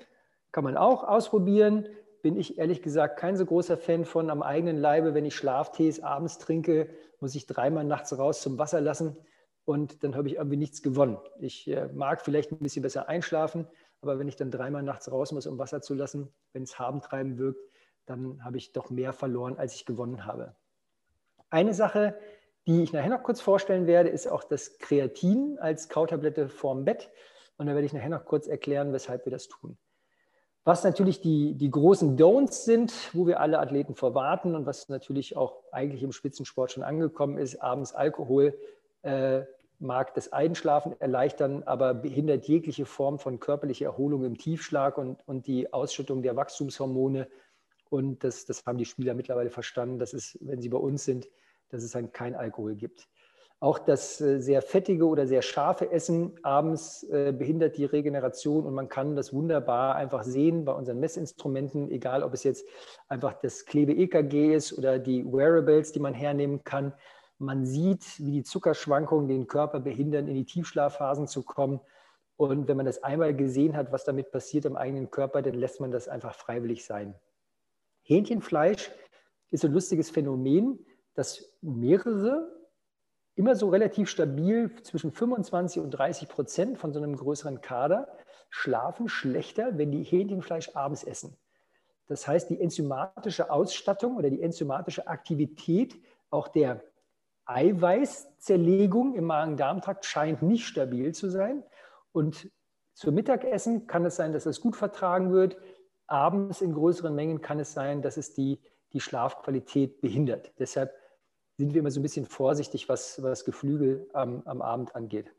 kann man auch ausprobieren. Bin ich ehrlich gesagt kein so großer Fan von am eigenen Leibe. Wenn ich Schlaftees abends trinke, muss ich dreimal nachts raus zum Wasser lassen und dann habe ich irgendwie nichts gewonnen. Ich äh, mag vielleicht ein bisschen besser einschlafen, aber wenn ich dann dreimal nachts raus muss, um Wasser zu lassen, wenn es Habentreiben wirkt, dann habe ich doch mehr verloren, als ich gewonnen habe. Eine Sache, die ich nachher noch kurz vorstellen werde, ist auch das Kreatin als Kautablette vorm Bett. Und da werde ich nachher noch kurz erklären, weshalb wir das tun. Was natürlich die, die großen Don'ts sind, wo wir alle Athleten vorwarten und was natürlich auch eigentlich im Spitzensport schon angekommen ist, abends Alkohol äh, mag das Einschlafen erleichtern, aber behindert jegliche Form von körperlicher Erholung im Tiefschlag und, und die Ausschüttung der Wachstumshormone. Und das, das haben die Spieler mittlerweile verstanden, dass es, wenn sie bei uns sind, dass es dann kein Alkohol gibt. Auch das äh, sehr fettige oder sehr scharfe Essen abends äh, behindert die Regeneration und man kann das wunderbar einfach sehen bei unseren Messinstrumenten, egal ob es jetzt einfach das Klebe-EKG ist oder die Wearables, die man hernehmen kann. Man sieht, wie die Zuckerschwankungen den Körper behindern, in die Tiefschlafphasen zu kommen. Und wenn man das einmal gesehen hat, was damit passiert im eigenen Körper, dann lässt man das einfach freiwillig sein. Hähnchenfleisch ist ein lustiges Phänomen, dass mehrere immer so relativ stabil zwischen 25 und 30 Prozent von so einem größeren Kader schlafen schlechter, wenn die Hähnchenfleisch abends essen. Das heißt, die enzymatische Ausstattung oder die enzymatische Aktivität auch der Eiweißzerlegung im Magen-Darm-Trakt scheint nicht stabil zu sein. Und zum Mittagessen kann es sein, dass es gut vertragen wird. Abends in größeren Mengen kann es sein, dass es die, die Schlafqualität behindert. Deshalb sind wir immer so ein bisschen vorsichtig, was, was Geflügel am, am Abend angeht.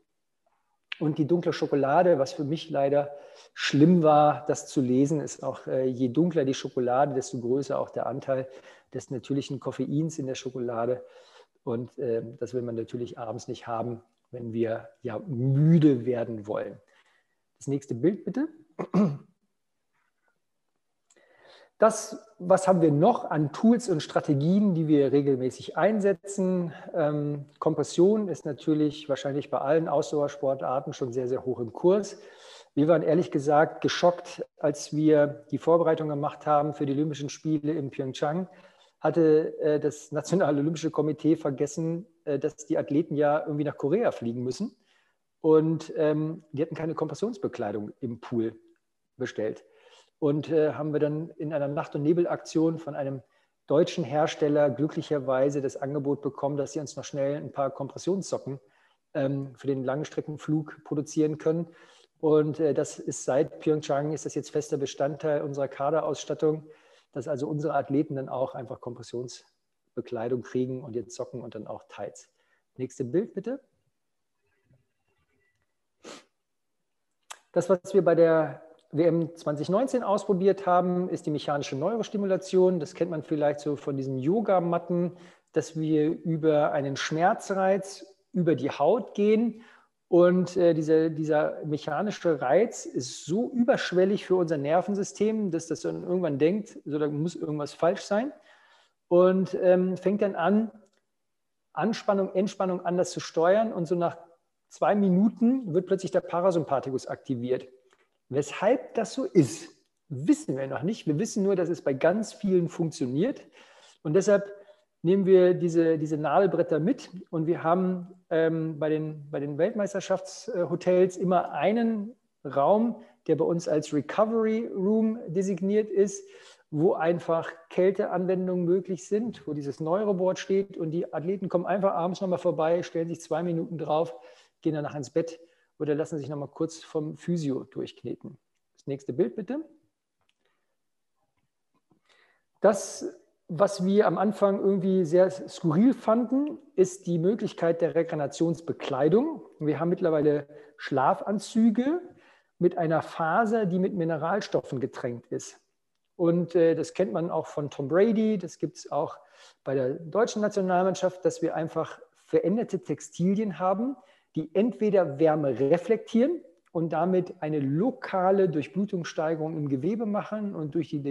Und die dunkle Schokolade, was für mich leider schlimm war, das zu lesen, ist auch, äh, je dunkler die Schokolade, desto größer auch der Anteil des natürlichen Koffeins in der Schokolade. Und äh, das will man natürlich abends nicht haben, wenn wir ja müde werden wollen. Das nächste Bild bitte. Das, was haben wir noch an Tools und Strategien, die wir regelmäßig einsetzen? Ähm, Kompression ist natürlich wahrscheinlich bei allen Ausdauersportarten schon sehr, sehr hoch im Kurs. Wir waren ehrlich gesagt geschockt, als wir die Vorbereitung gemacht haben für die Olympischen Spiele in Pyeongchang. Hatte äh, das Nationale Olympische Komitee vergessen, äh, dass die Athleten ja irgendwie nach Korea fliegen müssen. Und ähm, die hatten keine Kompressionsbekleidung im Pool bestellt und äh, haben wir dann in einer Nacht- und Nebelaktion von einem deutschen Hersteller glücklicherweise das Angebot bekommen, dass sie uns noch schnell ein paar Kompressionssocken ähm, für den Langstreckenflug produzieren können. Und äh, das ist seit Pyeongchang ist das jetzt fester Bestandteil unserer Kaderausstattung, dass also unsere Athleten dann auch einfach Kompressionsbekleidung kriegen und jetzt Socken und dann auch Tights. Nächste Bild bitte. Das, was wir bei der WM 2019 ausprobiert haben, ist die mechanische Neurostimulation. Das kennt man vielleicht so von diesen Yogamatten, dass wir über einen Schmerzreiz über die Haut gehen. Und äh, diese, dieser mechanische Reiz ist so überschwellig für unser Nervensystem, dass das dann irgendwann denkt, so da muss irgendwas falsch sein. Und ähm, fängt dann an, Anspannung, Entspannung anders zu steuern. Und so nach zwei Minuten wird plötzlich der Parasympathikus aktiviert. Weshalb das so ist, wissen wir noch nicht. Wir wissen nur, dass es bei ganz vielen funktioniert. Und deshalb nehmen wir diese, diese Nadelbretter mit und wir haben ähm, bei, den, bei den Weltmeisterschaftshotels immer einen Raum, der bei uns als Recovery Room designiert ist, wo einfach Kälteanwendungen möglich sind, wo dieses Neuroboard steht und die Athleten kommen einfach abends nochmal vorbei, stellen sich zwei Minuten drauf, gehen danach ins Bett oder lassen sich noch mal kurz vom Physio durchkneten. Das nächste Bild bitte. Das, was wir am Anfang irgendwie sehr skurril fanden, ist die Möglichkeit der Regenerationsbekleidung. Wir haben mittlerweile Schlafanzüge mit einer Faser, die mit Mineralstoffen getränkt ist. Und äh, das kennt man auch von Tom Brady, das gibt es auch bei der deutschen Nationalmannschaft, dass wir einfach veränderte Textilien haben, die entweder Wärme reflektieren und damit eine lokale Durchblutungssteigerung im Gewebe machen und durch die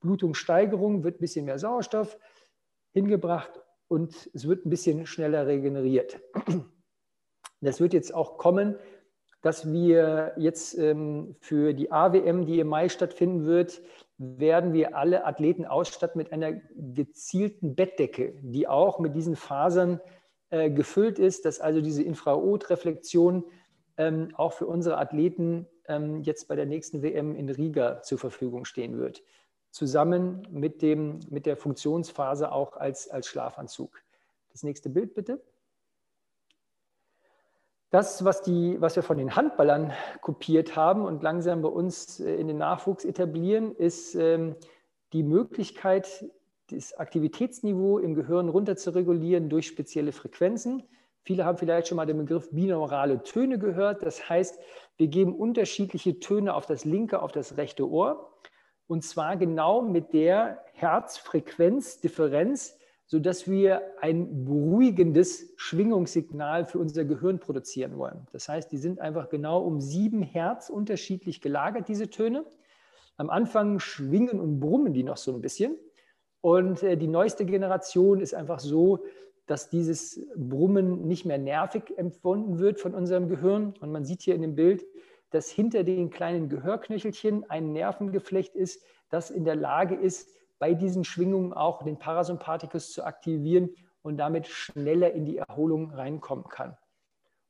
Durchblutungssteigerung wird ein bisschen mehr Sauerstoff hingebracht und es wird ein bisschen schneller regeneriert. Das wird jetzt auch kommen, dass wir jetzt ähm, für die AWM, die im Mai stattfinden wird, werden wir alle Athleten ausstatten mit einer gezielten Bettdecke, die auch mit diesen Fasern äh, gefüllt ist, dass also diese Infrarotreflexion ähm, auch für unsere Athleten ähm, jetzt bei der nächsten WM in Riga zur Verfügung stehen wird. Zusammen mit, dem, mit der Funktionsphase auch als, als Schlafanzug. Das nächste Bild bitte. Das, was, die, was wir von den Handballern kopiert haben und langsam bei uns äh, in den Nachwuchs etablieren, ist ähm, die Möglichkeit, das Aktivitätsniveau im Gehirn runter zu regulieren durch spezielle Frequenzen. Viele haben vielleicht schon mal den Begriff binaurale Töne gehört. Das heißt, wir geben unterschiedliche Töne auf das linke, auf das rechte Ohr. Und zwar genau mit der Herzfrequenzdifferenz, sodass wir ein beruhigendes Schwingungssignal für unser Gehirn produzieren wollen. Das heißt, die sind einfach genau um sieben Hertz unterschiedlich gelagert, diese Töne. Am Anfang schwingen und brummen die noch so ein bisschen. Und äh, die neueste Generation ist einfach so, dass dieses Brummen nicht mehr nervig empfunden wird von unserem Gehirn. Und man sieht hier in dem Bild, dass hinter den kleinen Gehörknöchelchen ein Nervengeflecht ist, das in der Lage ist, bei diesen Schwingungen auch den Parasympathikus zu aktivieren und damit schneller in die Erholung reinkommen kann.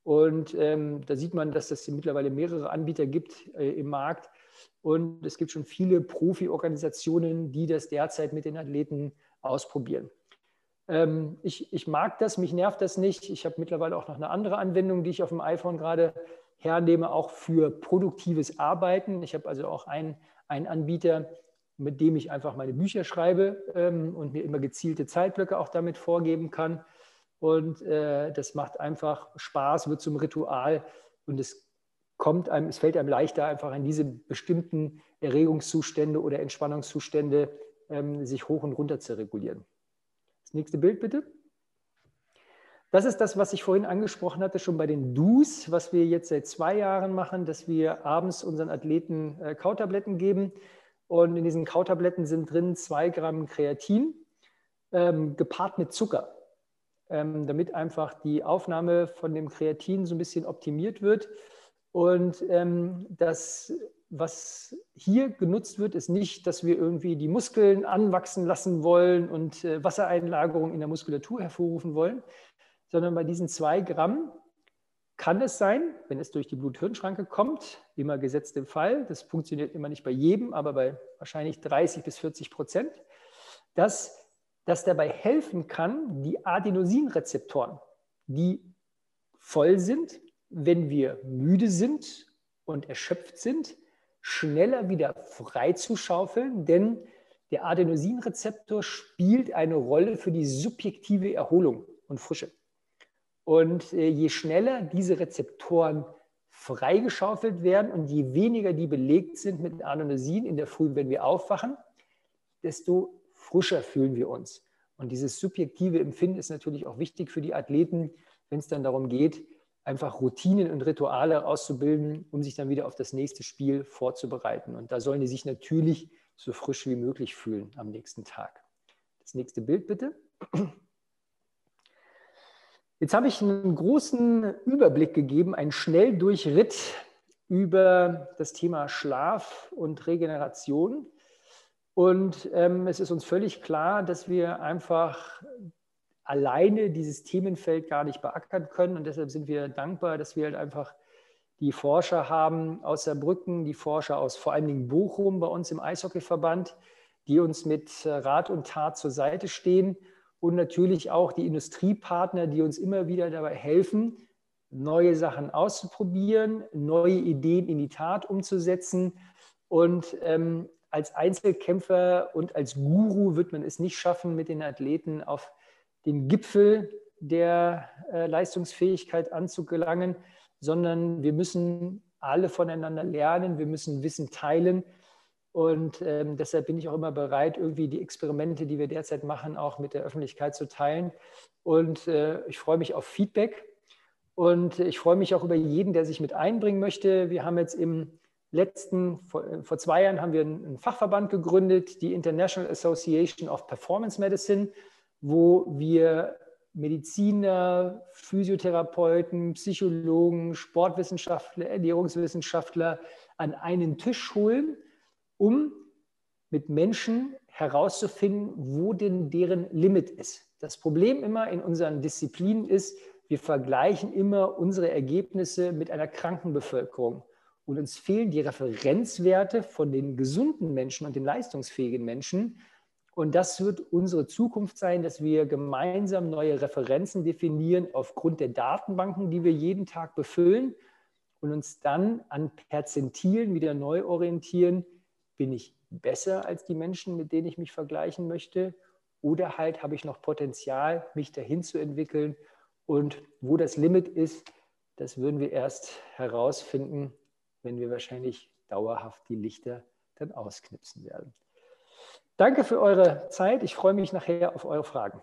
Und ähm, da sieht man, dass es mittlerweile mehrere Anbieter gibt äh, im Markt. Und es gibt schon viele Profi-Organisationen, die das derzeit mit den Athleten ausprobieren. Ähm, ich, ich mag das, mich nervt das nicht. Ich habe mittlerweile auch noch eine andere Anwendung, die ich auf dem iPhone gerade hernehme, auch für produktives Arbeiten. Ich habe also auch einen, einen Anbieter, mit dem ich einfach meine Bücher schreibe ähm, und mir immer gezielte Zeitblöcke auch damit vorgeben kann. Und äh, das macht einfach Spaß, wird zum Ritual und es kommt einem, es fällt einem leichter, einfach in diese bestimmten Erregungszustände oder Entspannungszustände ähm, sich hoch und runter zu regulieren. Das nächste Bild bitte. Das ist das, was ich vorhin angesprochen hatte, schon bei den Do's, was wir jetzt seit zwei Jahren machen, dass wir abends unseren Athleten äh, Kautabletten geben. Und in diesen Kautabletten sind drin zwei Gramm Kreatin, ähm, gepaart mit Zucker, ähm, damit einfach die Aufnahme von dem Kreatin so ein bisschen optimiert wird. Und ähm, das, was hier genutzt wird, ist nicht, dass wir irgendwie die Muskeln anwachsen lassen wollen und äh, Wassereinlagerung in der Muskulatur hervorrufen wollen, sondern bei diesen zwei Gramm kann es sein, wenn es durch die Blut-Hirn-Schranke kommt, immer gesetzt im Fall, das funktioniert immer nicht bei jedem, aber bei wahrscheinlich 30 bis 40 Prozent, dass das dabei helfen kann, die Adenosinrezeptoren, die voll sind, wenn wir müde sind und erschöpft sind, schneller wieder freizuschaufeln, denn der Adenosinrezeptor spielt eine Rolle für die subjektive Erholung und Frische. Und äh, je schneller diese Rezeptoren freigeschaufelt werden und je weniger die belegt sind mit Adenosin in der Früh, wenn wir aufwachen, desto frischer fühlen wir uns. Und dieses subjektive Empfinden ist natürlich auch wichtig für die Athleten, wenn es dann darum geht, einfach Routinen und Rituale auszubilden, um sich dann wieder auf das nächste Spiel vorzubereiten. Und da sollen die sich natürlich so frisch wie möglich fühlen am nächsten Tag. Das nächste Bild bitte. Jetzt habe ich einen großen Überblick gegeben, einen Schnelldurchritt über das Thema Schlaf und Regeneration. Und ähm, es ist uns völlig klar, dass wir einfach alleine dieses Themenfeld gar nicht beackern können. Und deshalb sind wir dankbar, dass wir halt einfach die Forscher haben aus Saarbrücken, die Forscher aus vor allen Dingen Bochum bei uns im Eishockeyverband, die uns mit Rat und Tat zur Seite stehen und natürlich auch die Industriepartner, die uns immer wieder dabei helfen, neue Sachen auszuprobieren, neue Ideen in die Tat umzusetzen. Und ähm, als Einzelkämpfer und als Guru wird man es nicht schaffen, mit den Athleten auf den Gipfel der äh, Leistungsfähigkeit anzugelangen, sondern wir müssen alle voneinander lernen, wir müssen Wissen teilen und ähm, deshalb bin ich auch immer bereit, irgendwie die Experimente, die wir derzeit machen, auch mit der Öffentlichkeit zu teilen. Und äh, ich freue mich auf Feedback. Und ich freue mich auch über jeden, der sich mit einbringen möchte. Wir haben jetzt im letzten, vor, äh, vor zwei Jahren haben wir einen Fachverband gegründet, die International Association of Performance Medicine, wo wir Mediziner, Physiotherapeuten, Psychologen, Sportwissenschaftler, Ernährungswissenschaftler an einen Tisch holen um mit Menschen herauszufinden, wo denn deren Limit ist. Das Problem immer in unseren Disziplinen ist, wir vergleichen immer unsere Ergebnisse mit einer kranken Bevölkerung. Und uns fehlen die Referenzwerte von den gesunden Menschen und den leistungsfähigen Menschen. Und das wird unsere Zukunft sein, dass wir gemeinsam neue Referenzen definieren aufgrund der Datenbanken, die wir jeden Tag befüllen und uns dann an Perzentilen wieder neu orientieren, bin ich besser als die Menschen, mit denen ich mich vergleichen möchte? Oder halt habe ich noch Potenzial, mich dahin zu entwickeln? Und wo das Limit ist, das würden wir erst herausfinden, wenn wir wahrscheinlich dauerhaft die Lichter dann ausknipsen werden. Danke für eure Zeit. Ich freue mich nachher auf eure Fragen.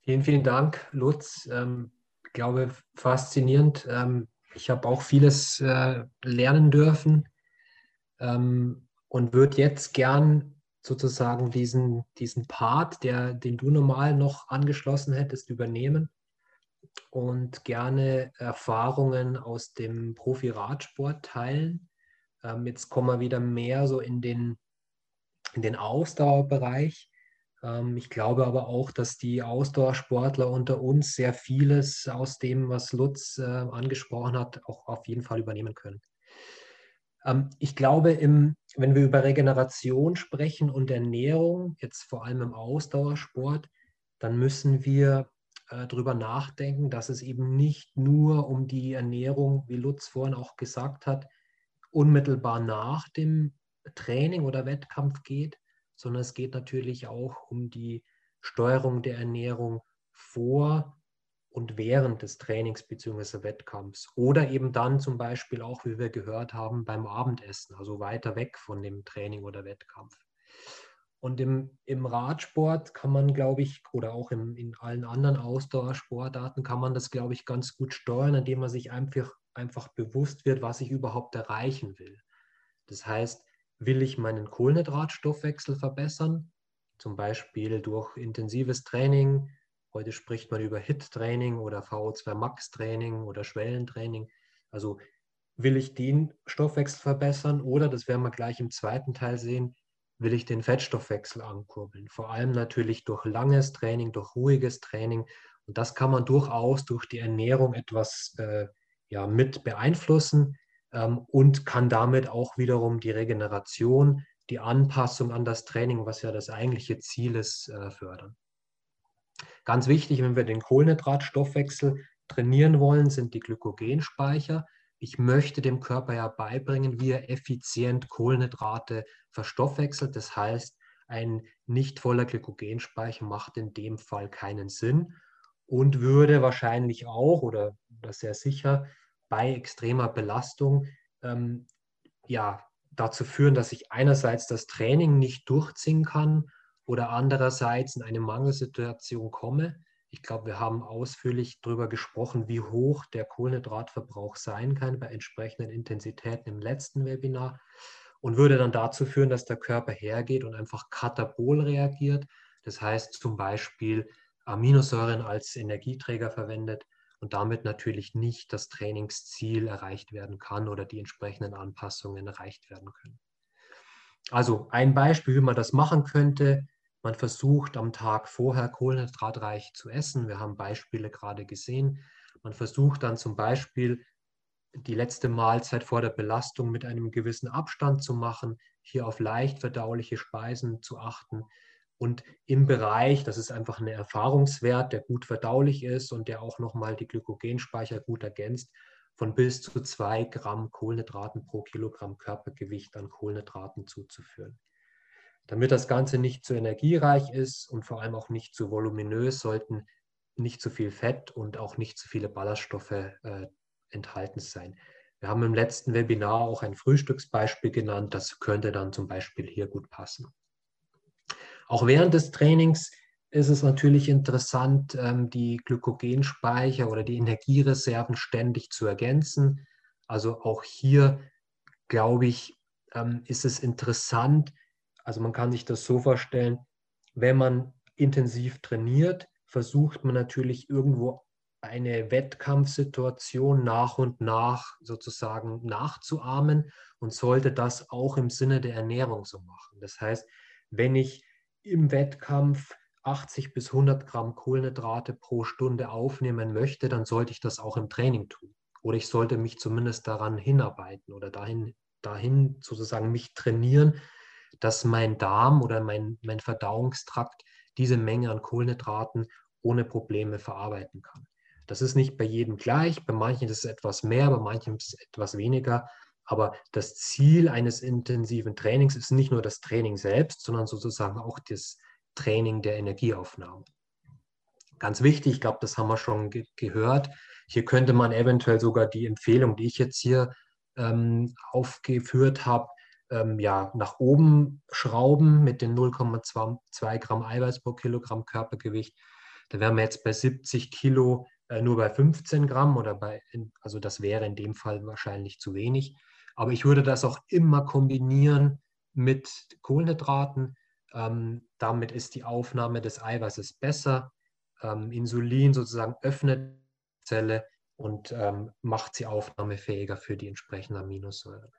Vielen, vielen Dank, Lutz. Ähm, ich glaube, faszinierend. Ähm, ich habe auch vieles äh, lernen dürfen ähm, und würde jetzt gern sozusagen diesen, diesen Part, der, den du normal noch angeschlossen hättest, übernehmen und gerne Erfahrungen aus dem Profi-Radsport teilen. Ähm, jetzt kommen wir wieder mehr so in den, in den Ausdauerbereich. Ähm, ich glaube aber auch, dass die Ausdauersportler unter uns sehr vieles aus dem, was Lutz äh, angesprochen hat, auch auf jeden Fall übernehmen können. Ähm, ich glaube, im, wenn wir über Regeneration sprechen und Ernährung, jetzt vor allem im Ausdauersport, dann müssen wir äh, darüber nachdenken, dass es eben nicht nur um die Ernährung, wie Lutz vorhin auch gesagt hat, unmittelbar nach dem Training oder Wettkampf geht, sondern es geht natürlich auch um die Steuerung der Ernährung vor und während des Trainings bzw. Wettkampfs oder eben dann zum Beispiel auch, wie wir gehört haben, beim Abendessen, also weiter weg von dem Training oder Wettkampf. Und im, im Radsport kann man, glaube ich, oder auch im, in allen anderen Ausdauersportarten kann man das, glaube ich, ganz gut steuern, indem man sich einfach, einfach bewusst wird, was ich überhaupt erreichen will. Das heißt, will ich meinen Kohlenhydratstoffwechsel verbessern, zum Beispiel durch intensives Training, heute spricht man über HIT-Training oder VO2 Max-Training oder Schwellentraining. Also will ich den Stoffwechsel verbessern oder, das werden wir gleich im zweiten Teil sehen, will ich den Fettstoffwechsel ankurbeln. Vor allem natürlich durch langes Training, durch ruhiges Training. Und das kann man durchaus durch die Ernährung etwas äh, ja, mit beeinflussen ähm, und kann damit auch wiederum die Regeneration, die Anpassung an das Training, was ja das eigentliche Ziel ist, äh, fördern. Ganz wichtig, wenn wir den Kohlenhydratstoffwechsel trainieren wollen, sind die Glykogenspeicher ich möchte dem Körper ja beibringen, wie er effizient Kohlenhydrate verstoffwechselt. Das heißt, ein nicht voller Glykogenspeicher macht in dem Fall keinen Sinn und würde wahrscheinlich auch oder sehr sicher bei extremer Belastung ähm, ja, dazu führen, dass ich einerseits das Training nicht durchziehen kann oder andererseits in eine Mangelsituation komme. Ich glaube, wir haben ausführlich darüber gesprochen, wie hoch der Kohlenhydratverbrauch sein kann bei entsprechenden Intensitäten im letzten Webinar und würde dann dazu führen, dass der Körper hergeht und einfach katabol reagiert. Das heißt zum Beispiel Aminosäuren als Energieträger verwendet und damit natürlich nicht das Trainingsziel erreicht werden kann oder die entsprechenden Anpassungen erreicht werden können. Also ein Beispiel, wie man das machen könnte, man versucht am Tag vorher kohlenhydratreich zu essen. Wir haben Beispiele gerade gesehen. Man versucht dann zum Beispiel die letzte Mahlzeit vor der Belastung mit einem gewissen Abstand zu machen, hier auf leicht verdauliche Speisen zu achten und im Bereich, das ist einfach ein Erfahrungswert, der gut verdaulich ist und der auch nochmal die Glykogenspeicher gut ergänzt, von bis zu zwei Gramm Kohlenhydraten pro Kilogramm Körpergewicht an Kohlenhydraten zuzuführen. Damit das Ganze nicht zu energiereich ist und vor allem auch nicht zu voluminös, sollten nicht zu viel Fett und auch nicht zu viele Ballaststoffe äh, enthalten sein. Wir haben im letzten Webinar auch ein Frühstücksbeispiel genannt. Das könnte dann zum Beispiel hier gut passen. Auch während des Trainings ist es natürlich interessant, ähm, die Glykogenspeicher oder die Energiereserven ständig zu ergänzen. Also auch hier, glaube ich, ähm, ist es interessant, also man kann sich das so vorstellen, wenn man intensiv trainiert, versucht man natürlich irgendwo eine Wettkampfsituation nach und nach sozusagen nachzuahmen und sollte das auch im Sinne der Ernährung so machen. Das heißt, wenn ich im Wettkampf 80 bis 100 Gramm Kohlenhydrate pro Stunde aufnehmen möchte, dann sollte ich das auch im Training tun. Oder ich sollte mich zumindest daran hinarbeiten oder dahin, dahin sozusagen mich trainieren, dass mein Darm oder mein, mein Verdauungstrakt diese Menge an Kohlenhydraten ohne Probleme verarbeiten kann. Das ist nicht bei jedem gleich, bei manchen ist es etwas mehr, bei manchen ist es etwas weniger. Aber das Ziel eines intensiven Trainings ist nicht nur das Training selbst, sondern sozusagen auch das Training der Energieaufnahme. Ganz wichtig, ich glaube, das haben wir schon ge gehört. Hier könnte man eventuell sogar die Empfehlung, die ich jetzt hier ähm, aufgeführt habe, ähm, ja, nach oben schrauben mit den 0,2 Gramm Eiweiß pro Kilogramm Körpergewicht. Da wären wir jetzt bei 70 Kilo äh, nur bei 15 Gramm oder bei, also das wäre in dem Fall wahrscheinlich zu wenig. Aber ich würde das auch immer kombinieren mit Kohlenhydraten. Ähm, damit ist die Aufnahme des Eiweißes besser. Ähm, Insulin sozusagen öffnet die Zelle und ähm, macht sie aufnahmefähiger für die entsprechenden Aminosäuren.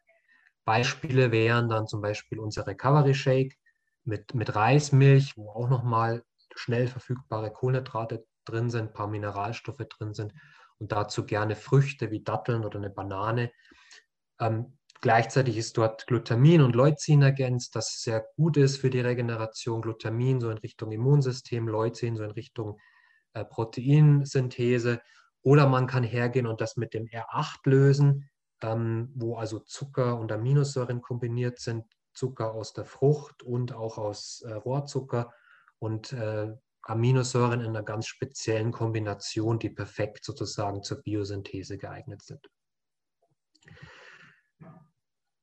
Beispiele wären dann zum Beispiel unser Recovery Shake mit, mit Reismilch, wo auch nochmal schnell verfügbare Kohlenhydrate drin sind, ein paar Mineralstoffe drin sind und dazu gerne Früchte wie Datteln oder eine Banane. Ähm, gleichzeitig ist dort Glutamin und Leucin ergänzt, das sehr gut ist für die Regeneration. Glutamin so in Richtung Immunsystem, Leucin so in Richtung äh, Proteinsynthese. Oder man kann hergehen und das mit dem R8 lösen, ähm, wo also Zucker und Aminosäuren kombiniert sind, Zucker aus der Frucht und auch aus äh, Rohrzucker und äh, Aminosäuren in einer ganz speziellen Kombination, die perfekt sozusagen zur Biosynthese geeignet sind.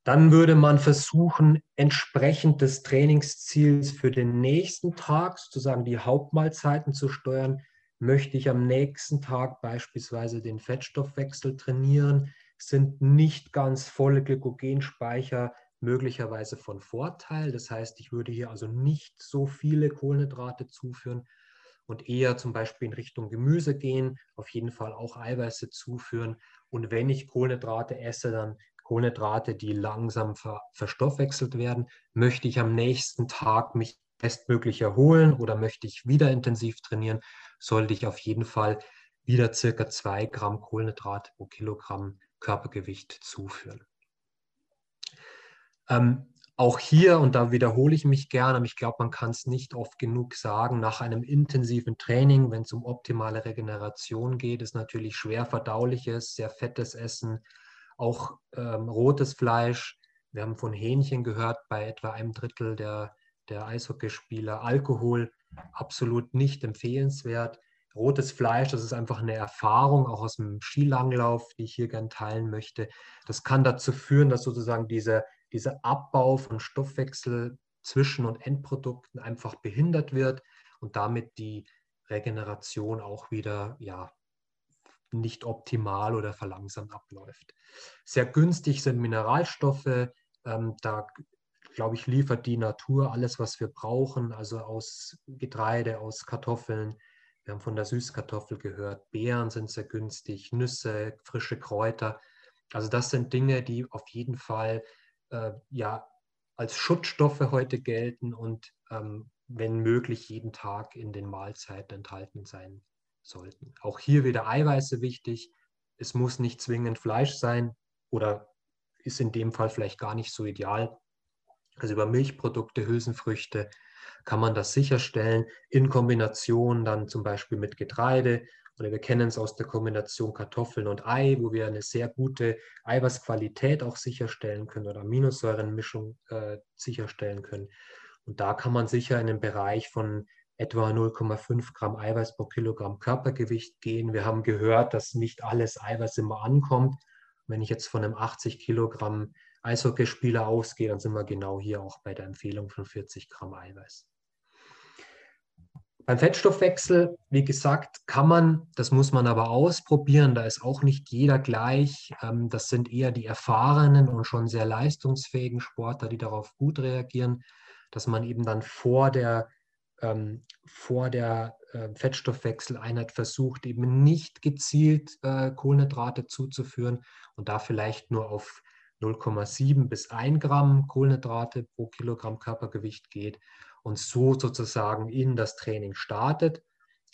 Dann würde man versuchen, entsprechend des Trainingsziels für den nächsten Tag sozusagen die Hauptmahlzeiten zu steuern. Möchte ich am nächsten Tag beispielsweise den Fettstoffwechsel trainieren, sind nicht ganz volle Glykogenspeicher möglicherweise von Vorteil. Das heißt, ich würde hier also nicht so viele Kohlenhydrate zuführen und eher zum Beispiel in Richtung Gemüse gehen, auf jeden Fall auch Eiweiße zuführen. Und wenn ich Kohlenhydrate esse, dann Kohlenhydrate, die langsam ver verstoffwechselt werden. Möchte ich am nächsten Tag mich bestmöglich erholen oder möchte ich wieder intensiv trainieren, sollte ich auf jeden Fall wieder circa zwei Gramm Kohlenhydrate pro Kilogramm Körpergewicht zuführen. Ähm, auch hier, und da wiederhole ich mich gerne, aber ich glaube, man kann es nicht oft genug sagen, nach einem intensiven Training, wenn es um optimale Regeneration geht, ist natürlich schwer verdauliches, sehr fettes Essen, auch ähm, rotes Fleisch. Wir haben von Hähnchen gehört bei etwa einem Drittel der, der Eishockeyspieler. Alkohol absolut nicht empfehlenswert. Rotes Fleisch, das ist einfach eine Erfahrung, auch aus dem Skilanglauf, die ich hier gerne teilen möchte. Das kann dazu führen, dass sozusagen diese dieser Abbau von Stoffwechsel zwischen und Endprodukten einfach behindert wird und damit die Regeneration auch wieder ja, nicht optimal oder verlangsamt abläuft. Sehr günstig sind Mineralstoffe. Ähm, da glaube ich, liefert die Natur alles, was wir brauchen, also aus Getreide, aus Kartoffeln. Wir haben von der Süßkartoffel gehört. Beeren sind sehr günstig, Nüsse, frische Kräuter. Also das sind Dinge, die auf jeden Fall äh, ja als Schutzstoffe heute gelten und ähm, wenn möglich jeden Tag in den Mahlzeiten enthalten sein sollten. Auch hier wieder Eiweiße wichtig. Es muss nicht zwingend Fleisch sein oder ist in dem Fall vielleicht gar nicht so ideal. Also über Milchprodukte, Hülsenfrüchte kann man das sicherstellen in Kombination dann zum Beispiel mit Getreide oder wir kennen es aus der Kombination Kartoffeln und Ei, wo wir eine sehr gute Eiweißqualität auch sicherstellen können oder Aminosäurenmischung äh, sicherstellen können. Und da kann man sicher in den Bereich von etwa 0,5 Gramm Eiweiß pro Kilogramm Körpergewicht gehen. Wir haben gehört, dass nicht alles Eiweiß immer ankommt. Wenn ich jetzt von einem 80 Kilogramm Eishockeyspieler ausgehe, dann sind wir genau hier auch bei der Empfehlung von 40 Gramm Eiweiß. Beim Fettstoffwechsel, wie gesagt, kann man, das muss man aber ausprobieren, da ist auch nicht jeder gleich. Ähm, das sind eher die erfahrenen und schon sehr leistungsfähigen Sportler, die darauf gut reagieren, dass man eben dann vor der, ähm, vor der äh, Fettstoffwechseleinheit versucht, eben nicht gezielt äh, Kohlenhydrate zuzuführen und da vielleicht nur auf 0,7 bis 1 Gramm Kohlenhydrate pro Kilogramm Körpergewicht geht und so sozusagen in das Training startet,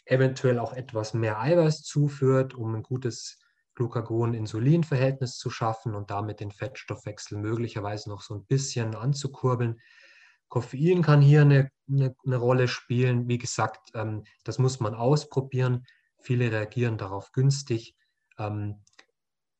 eventuell auch etwas mehr Eiweiß zuführt, um ein gutes Glucagon-Insulin-Verhältnis zu schaffen und damit den Fettstoffwechsel möglicherweise noch so ein bisschen anzukurbeln. Koffein kann hier eine, eine, eine Rolle spielen. Wie gesagt, ähm, das muss man ausprobieren. Viele reagieren darauf günstig. Ähm,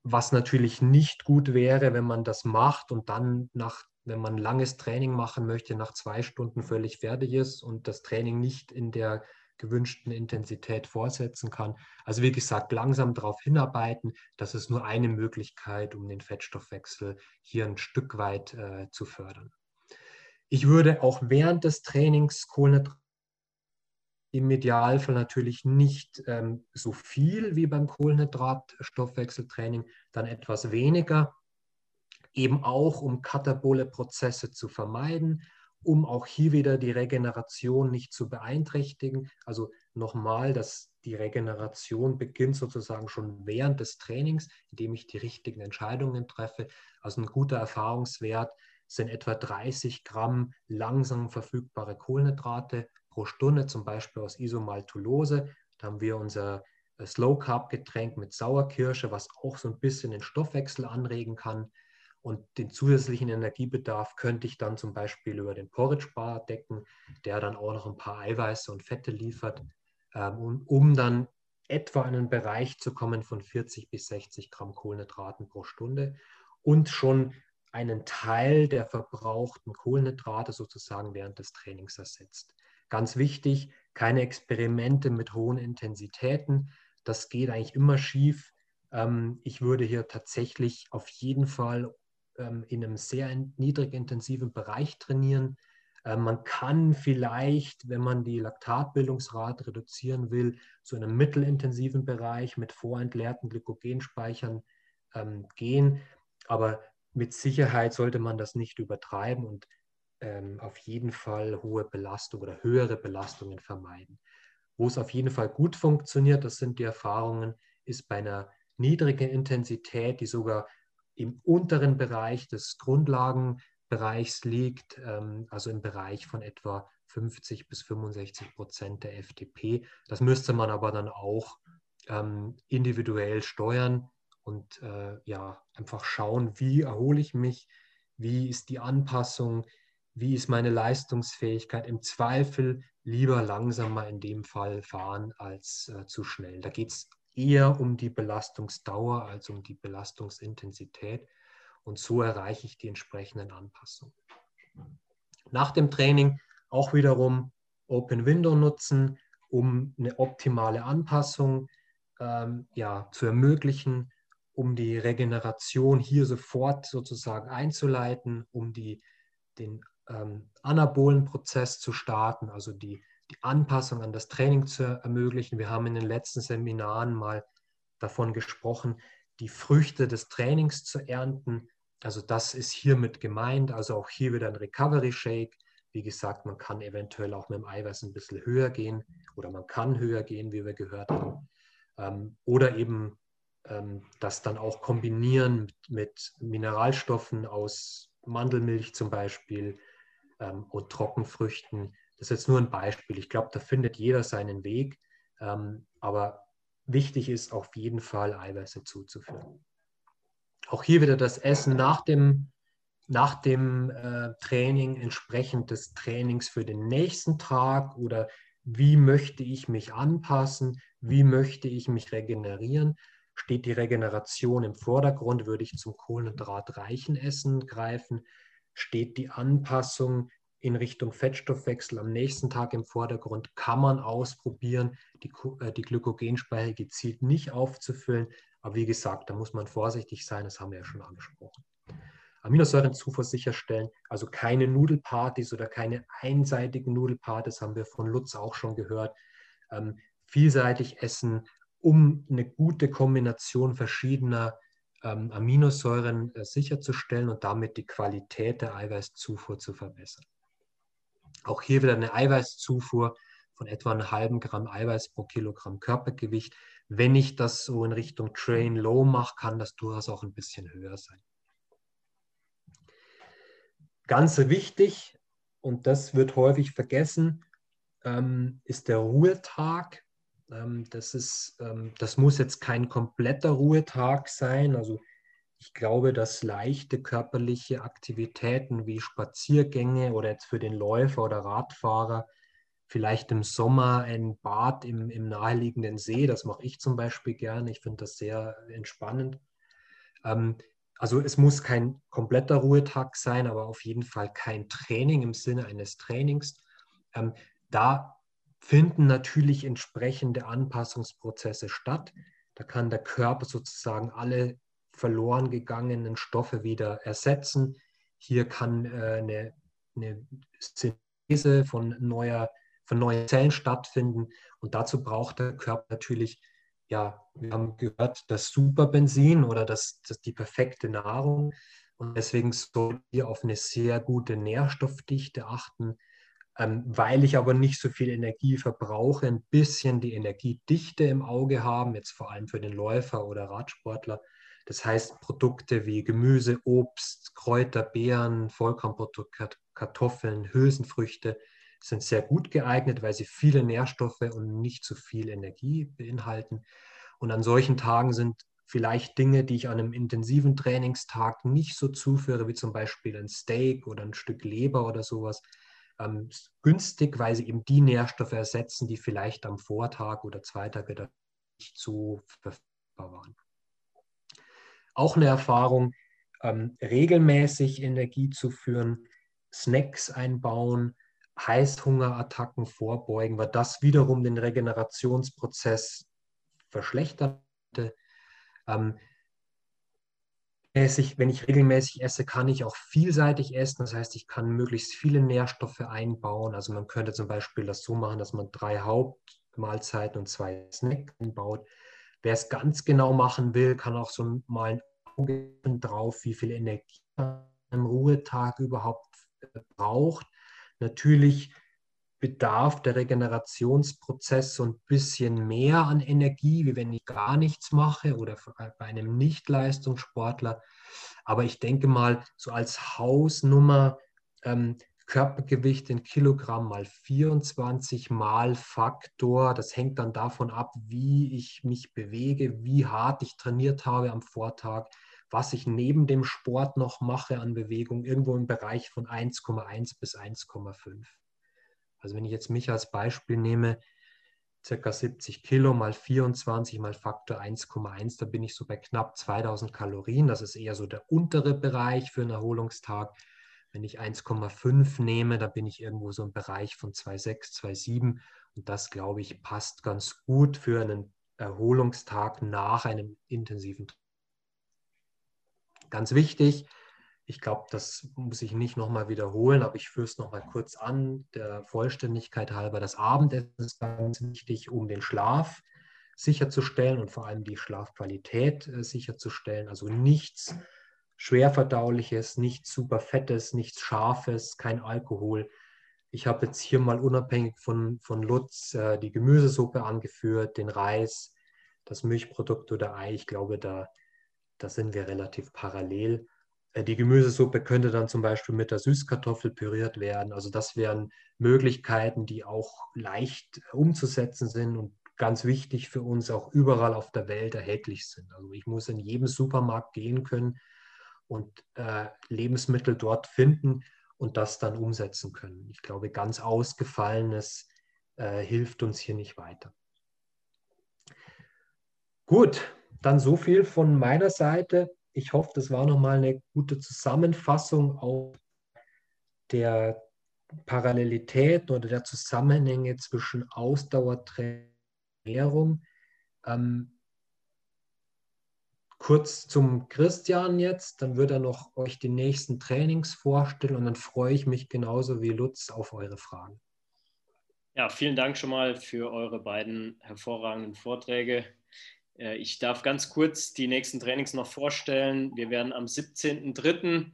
was natürlich nicht gut wäre, wenn man das macht und dann nach wenn man langes Training machen möchte, nach zwei Stunden völlig fertig ist und das Training nicht in der gewünschten Intensität fortsetzen kann. Also wie gesagt, langsam darauf hinarbeiten, das ist nur eine Möglichkeit, um den Fettstoffwechsel hier ein Stück weit äh, zu fördern. Ich würde auch während des Trainings Kohlenhydrate Im Idealfall natürlich nicht ähm, so viel wie beim Kohlenhydratstoffwechseltraining, dann etwas weniger, eben auch um katabole Prozesse zu vermeiden, um auch hier wieder die Regeneration nicht zu beeinträchtigen. Also nochmal, dass die Regeneration beginnt sozusagen schon während des Trainings, indem ich die richtigen Entscheidungen treffe. Also ein guter Erfahrungswert sind etwa 30 Gramm langsam verfügbare Kohlenhydrate pro Stunde, zum Beispiel aus Isomaltulose. Da haben wir unser äh, Slow Carb Getränk mit Sauerkirsche, was auch so ein bisschen den Stoffwechsel anregen kann. Und den zusätzlichen Energiebedarf könnte ich dann zum Beispiel über den Porridge Bar decken, der dann auch noch ein paar Eiweiße und Fette liefert, ähm, um dann etwa in einen Bereich zu kommen von 40 bis 60 Gramm Kohlenhydraten pro Stunde und schon einen Teil der verbrauchten Kohlenhydrate sozusagen während des Trainings ersetzt. Ganz wichtig, keine Experimente mit hohen Intensitäten. Das geht eigentlich immer schief. Ähm, ich würde hier tatsächlich auf jeden Fall ähm, in einem sehr niedrig intensiven Bereich trainieren. Ähm, man kann vielleicht, wenn man die Laktatbildungsrate reduzieren will, zu einem mittelintensiven Bereich mit vorentleerten Glykogenspeichern gehen. Aber mit Sicherheit sollte man das nicht übertreiben und ähm, auf jeden Fall hohe Belastung oder höhere Belastungen vermeiden. Wo es auf jeden Fall gut funktioniert, das sind die Erfahrungen, ist bei einer niedrigen Intensität, die sogar im unteren Bereich des Grundlagenbereichs liegt, ähm, also im Bereich von etwa 50 bis 65 Prozent der FTP. Das müsste man aber dann auch ähm, individuell steuern und äh, ja, einfach schauen, wie erhole ich mich, wie ist die Anpassung, wie ist meine Leistungsfähigkeit. Im Zweifel lieber langsamer in dem Fall fahren als äh, zu schnell. Da geht es eher um die Belastungsdauer als um die Belastungsintensität und so erreiche ich die entsprechenden Anpassungen. Nach dem Training auch wiederum Open Window nutzen, um eine optimale Anpassung ähm, ja, zu ermöglichen um die Regeneration hier sofort sozusagen einzuleiten, um die, den ähm, anabolen Prozess zu starten, also die, die Anpassung an das Training zu ermöglichen. Wir haben in den letzten Seminaren mal davon gesprochen, die Früchte des Trainings zu ernten. Also das ist hiermit gemeint. Also auch hier wieder ein Recovery Shake. Wie gesagt, man kann eventuell auch mit dem Eiweiß ein bisschen höher gehen oder man kann höher gehen, wie wir gehört haben. Ähm, oder eben ähm, das dann auch kombinieren mit Mineralstoffen aus Mandelmilch zum Beispiel ähm, und Trockenfrüchten. Das ist jetzt nur ein Beispiel. Ich glaube, da findet jeder seinen Weg. Ähm, aber wichtig ist auf jeden Fall, Eiweiße zuzuführen. Auch hier wieder das Essen nach dem, nach dem äh, Training entsprechend des Trainings für den nächsten Tag oder wie möchte ich mich anpassen, wie möchte ich mich regenerieren. Steht die Regeneration im Vordergrund, würde ich zum kohlenhydratreichen Essen greifen. Steht die Anpassung in Richtung Fettstoffwechsel am nächsten Tag im Vordergrund, kann man ausprobieren, die, äh, die Glykogenspeicher gezielt nicht aufzufüllen. Aber wie gesagt, da muss man vorsichtig sein, das haben wir ja schon angesprochen. Aminosäurenzufuhr sicherstellen, also keine Nudelpartys oder keine einseitigen Nudelpartys, haben wir von Lutz auch schon gehört. Ähm, vielseitig essen, um eine gute Kombination verschiedener ähm, Aminosäuren äh, sicherzustellen und damit die Qualität der Eiweißzufuhr zu verbessern. Auch hier wieder eine Eiweißzufuhr von etwa einem halben Gramm Eiweiß pro Kilogramm Körpergewicht. Wenn ich das so in Richtung Train Low mache, kann das durchaus auch ein bisschen höher sein. Ganz wichtig, und das wird häufig vergessen, ähm, ist der Ruhetag das, ist, ähm, das muss jetzt kein kompletter Ruhetag sein. Also ich glaube, dass leichte körperliche Aktivitäten wie Spaziergänge oder jetzt für den Läufer oder Radfahrer, vielleicht im Sommer ein Bad im, im naheliegenden See, das mache ich zum Beispiel gerne. Ich finde das sehr entspannend. Ähm, also es muss kein kompletter Ruhetag sein, aber auf jeden Fall kein Training im Sinne eines Trainings. da finden natürlich entsprechende Anpassungsprozesse statt. Da kann der Körper sozusagen alle verloren gegangenen Stoffe wieder ersetzen. Hier kann äh, eine, eine Synthese von neuer von neuen Zellen stattfinden. Und dazu braucht der Körper natürlich, ja, wir haben gehört, das Superbenzin oder das, das die perfekte Nahrung. Und deswegen sollten wir auf eine sehr gute Nährstoffdichte achten. Ähm, weil ich aber nicht so viel Energie verbrauche, ein bisschen die Energiedichte im Auge haben, jetzt vor allem für den Läufer oder Radsportler. Das heißt, Produkte wie Gemüse, Obst, Kräuter, Beeren, Vollkornprodukte, Kartoffeln, Hülsenfrüchte sind sehr gut geeignet, weil sie viele Nährstoffe und nicht zu viel Energie beinhalten. Und an solchen Tagen sind vielleicht Dinge, die ich an einem intensiven Trainingstag nicht so zuführe, wie zum Beispiel ein Steak oder ein Stück Leber oder sowas, ähm, günstig, weil sie eben die Nährstoffe ersetzen, die vielleicht am Vortag oder zwei Tage nicht so verfügbar waren. Auch eine Erfahrung, ähm, regelmäßig Energie zu führen, Snacks einbauen, Heißhungerattacken vorbeugen, weil das wiederum den Regenerationsprozess verschlechterte. Ähm, mäßig, wenn ich regelmäßig esse, kann ich auch vielseitig essen. Das heißt, ich kann möglichst viele Nährstoffe einbauen. Also man könnte zum Beispiel das so machen, dass man drei Hauptmahlzeiten und zwei Snacks einbaut. Wer es ganz genau machen will, kann auch so mal ein Auge drauf, wie viel Energie man am Ruhetag überhaupt äh, braucht. Natürlich bedarf der Regenerationsprozess so ein bisschen mehr an Energie, wie wenn ich gar nichts mache oder bei einem Nicht-Leistungssportler. Aber ich denke mal, so als Hausnummer ähm, Körpergewicht in Kilogramm mal 24 mal Faktor. Das hängt dann davon ab, wie ich mich bewege, wie hart ich trainiert habe am Vortag, was ich neben dem Sport noch mache an Bewegung, irgendwo im Bereich von 1,1 bis 1,5. Also wenn ich jetzt mich als Beispiel nehme, circa 70 Kilo mal 24 mal Faktor 1,1, da bin ich so bei knapp 2000 Kalorien. Das ist eher so der untere Bereich für einen Erholungstag. Wenn ich 1,5 nehme, da bin ich irgendwo so im Bereich von 2,6, 2,7. Und das, glaube ich, passt ganz gut für einen Erholungstag nach einem intensiven. Ganz wichtig, ich glaube, das muss ich nicht nochmal wiederholen, aber ich führe es nochmal kurz an, der Vollständigkeit halber. Das Abendessen ist ganz wichtig, um den Schlaf sicherzustellen und vor allem die Schlafqualität äh, sicherzustellen. Also nichts schwerverdauliches, nichts super fettes, nichts scharfes, kein Alkohol. Ich habe jetzt hier mal unabhängig von, von Lutz äh, die Gemüsesuppe angeführt, den Reis, das Milchprodukt oder Ei. Ich glaube, da, da sind wir relativ parallel. Äh, die Gemüsesuppe könnte dann zum Beispiel mit der Süßkartoffel püriert werden. Also das wären Möglichkeiten, die auch leicht umzusetzen sind und ganz wichtig für uns auch überall auf der Welt erhältlich sind. Also ich muss in jedem Supermarkt gehen können und äh, Lebensmittel dort finden und das dann umsetzen können. Ich glaube, ganz ausgefallenes äh, hilft uns hier nicht weiter. Gut, dann so viel von meiner Seite ich hoffe, das war nochmal eine gute Zusammenfassung auch der Parallelität oder der Zusammenhänge zwischen Ausdauertraining. Ähm, kurz zum Christian jetzt, dann wird er noch euch die nächsten Trainings vorstellen und dann freue ich mich genauso wie Lutz auf eure Fragen. Ja, vielen Dank schon mal für eure beiden hervorragenden Vorträge. Äh, ich darf ganz kurz die nächsten Trainings noch vorstellen. Wir werden am 17.03.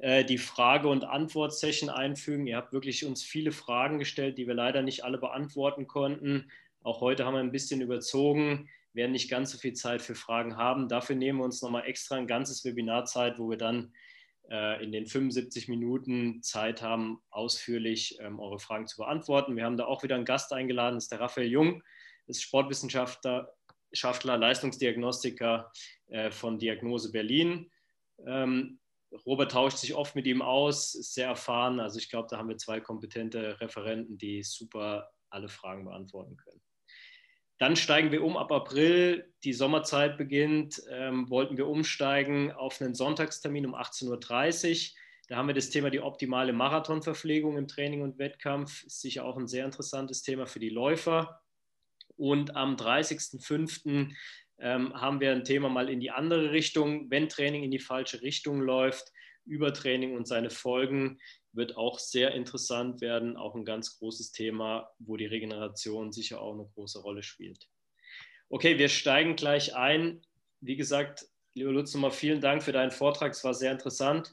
Äh, die Frage- und Antwort-Session einfügen. Ihr habt wirklich uns viele Fragen gestellt, die wir leider nicht alle beantworten konnten. Auch heute haben wir ein bisschen überzogen, werden nicht ganz so viel Zeit für Fragen haben. Dafür nehmen wir uns nochmal extra ein ganzes Webinar Zeit, wo wir dann äh, in den 75 Minuten Zeit haben, ausführlich ähm, eure Fragen zu beantworten. Wir haben da auch wieder einen Gast eingeladen, das ist der Raphael Jung, ist Sportwissenschaftler Wissenschaftler, Leistungsdiagnostiker äh, von Diagnose Berlin. Ähm, Robert tauscht sich oft mit ihm aus, ist sehr erfahren. Also ich glaube, da haben wir zwei kompetente Referenten, die super alle Fragen beantworten können. Dann steigen wir um ab April. Die Sommerzeit beginnt. Ähm, wollten wir umsteigen auf einen Sonntagstermin um 18.30 Uhr. Da haben wir das Thema die optimale Marathonverpflegung im Training und Wettkampf. Ist sicher auch ein sehr interessantes Thema für die Läufer. Und am 30.05. Ähm, haben wir ein Thema mal in die andere Richtung. Wenn Training in die falsche Richtung läuft, Übertraining und seine Folgen wird auch sehr interessant werden, auch ein ganz großes Thema, wo die Regeneration sicher auch eine große Rolle spielt. Okay, wir steigen gleich ein. Wie gesagt, lieber Lutz, nochmal vielen Dank für deinen Vortrag. Es war sehr interessant.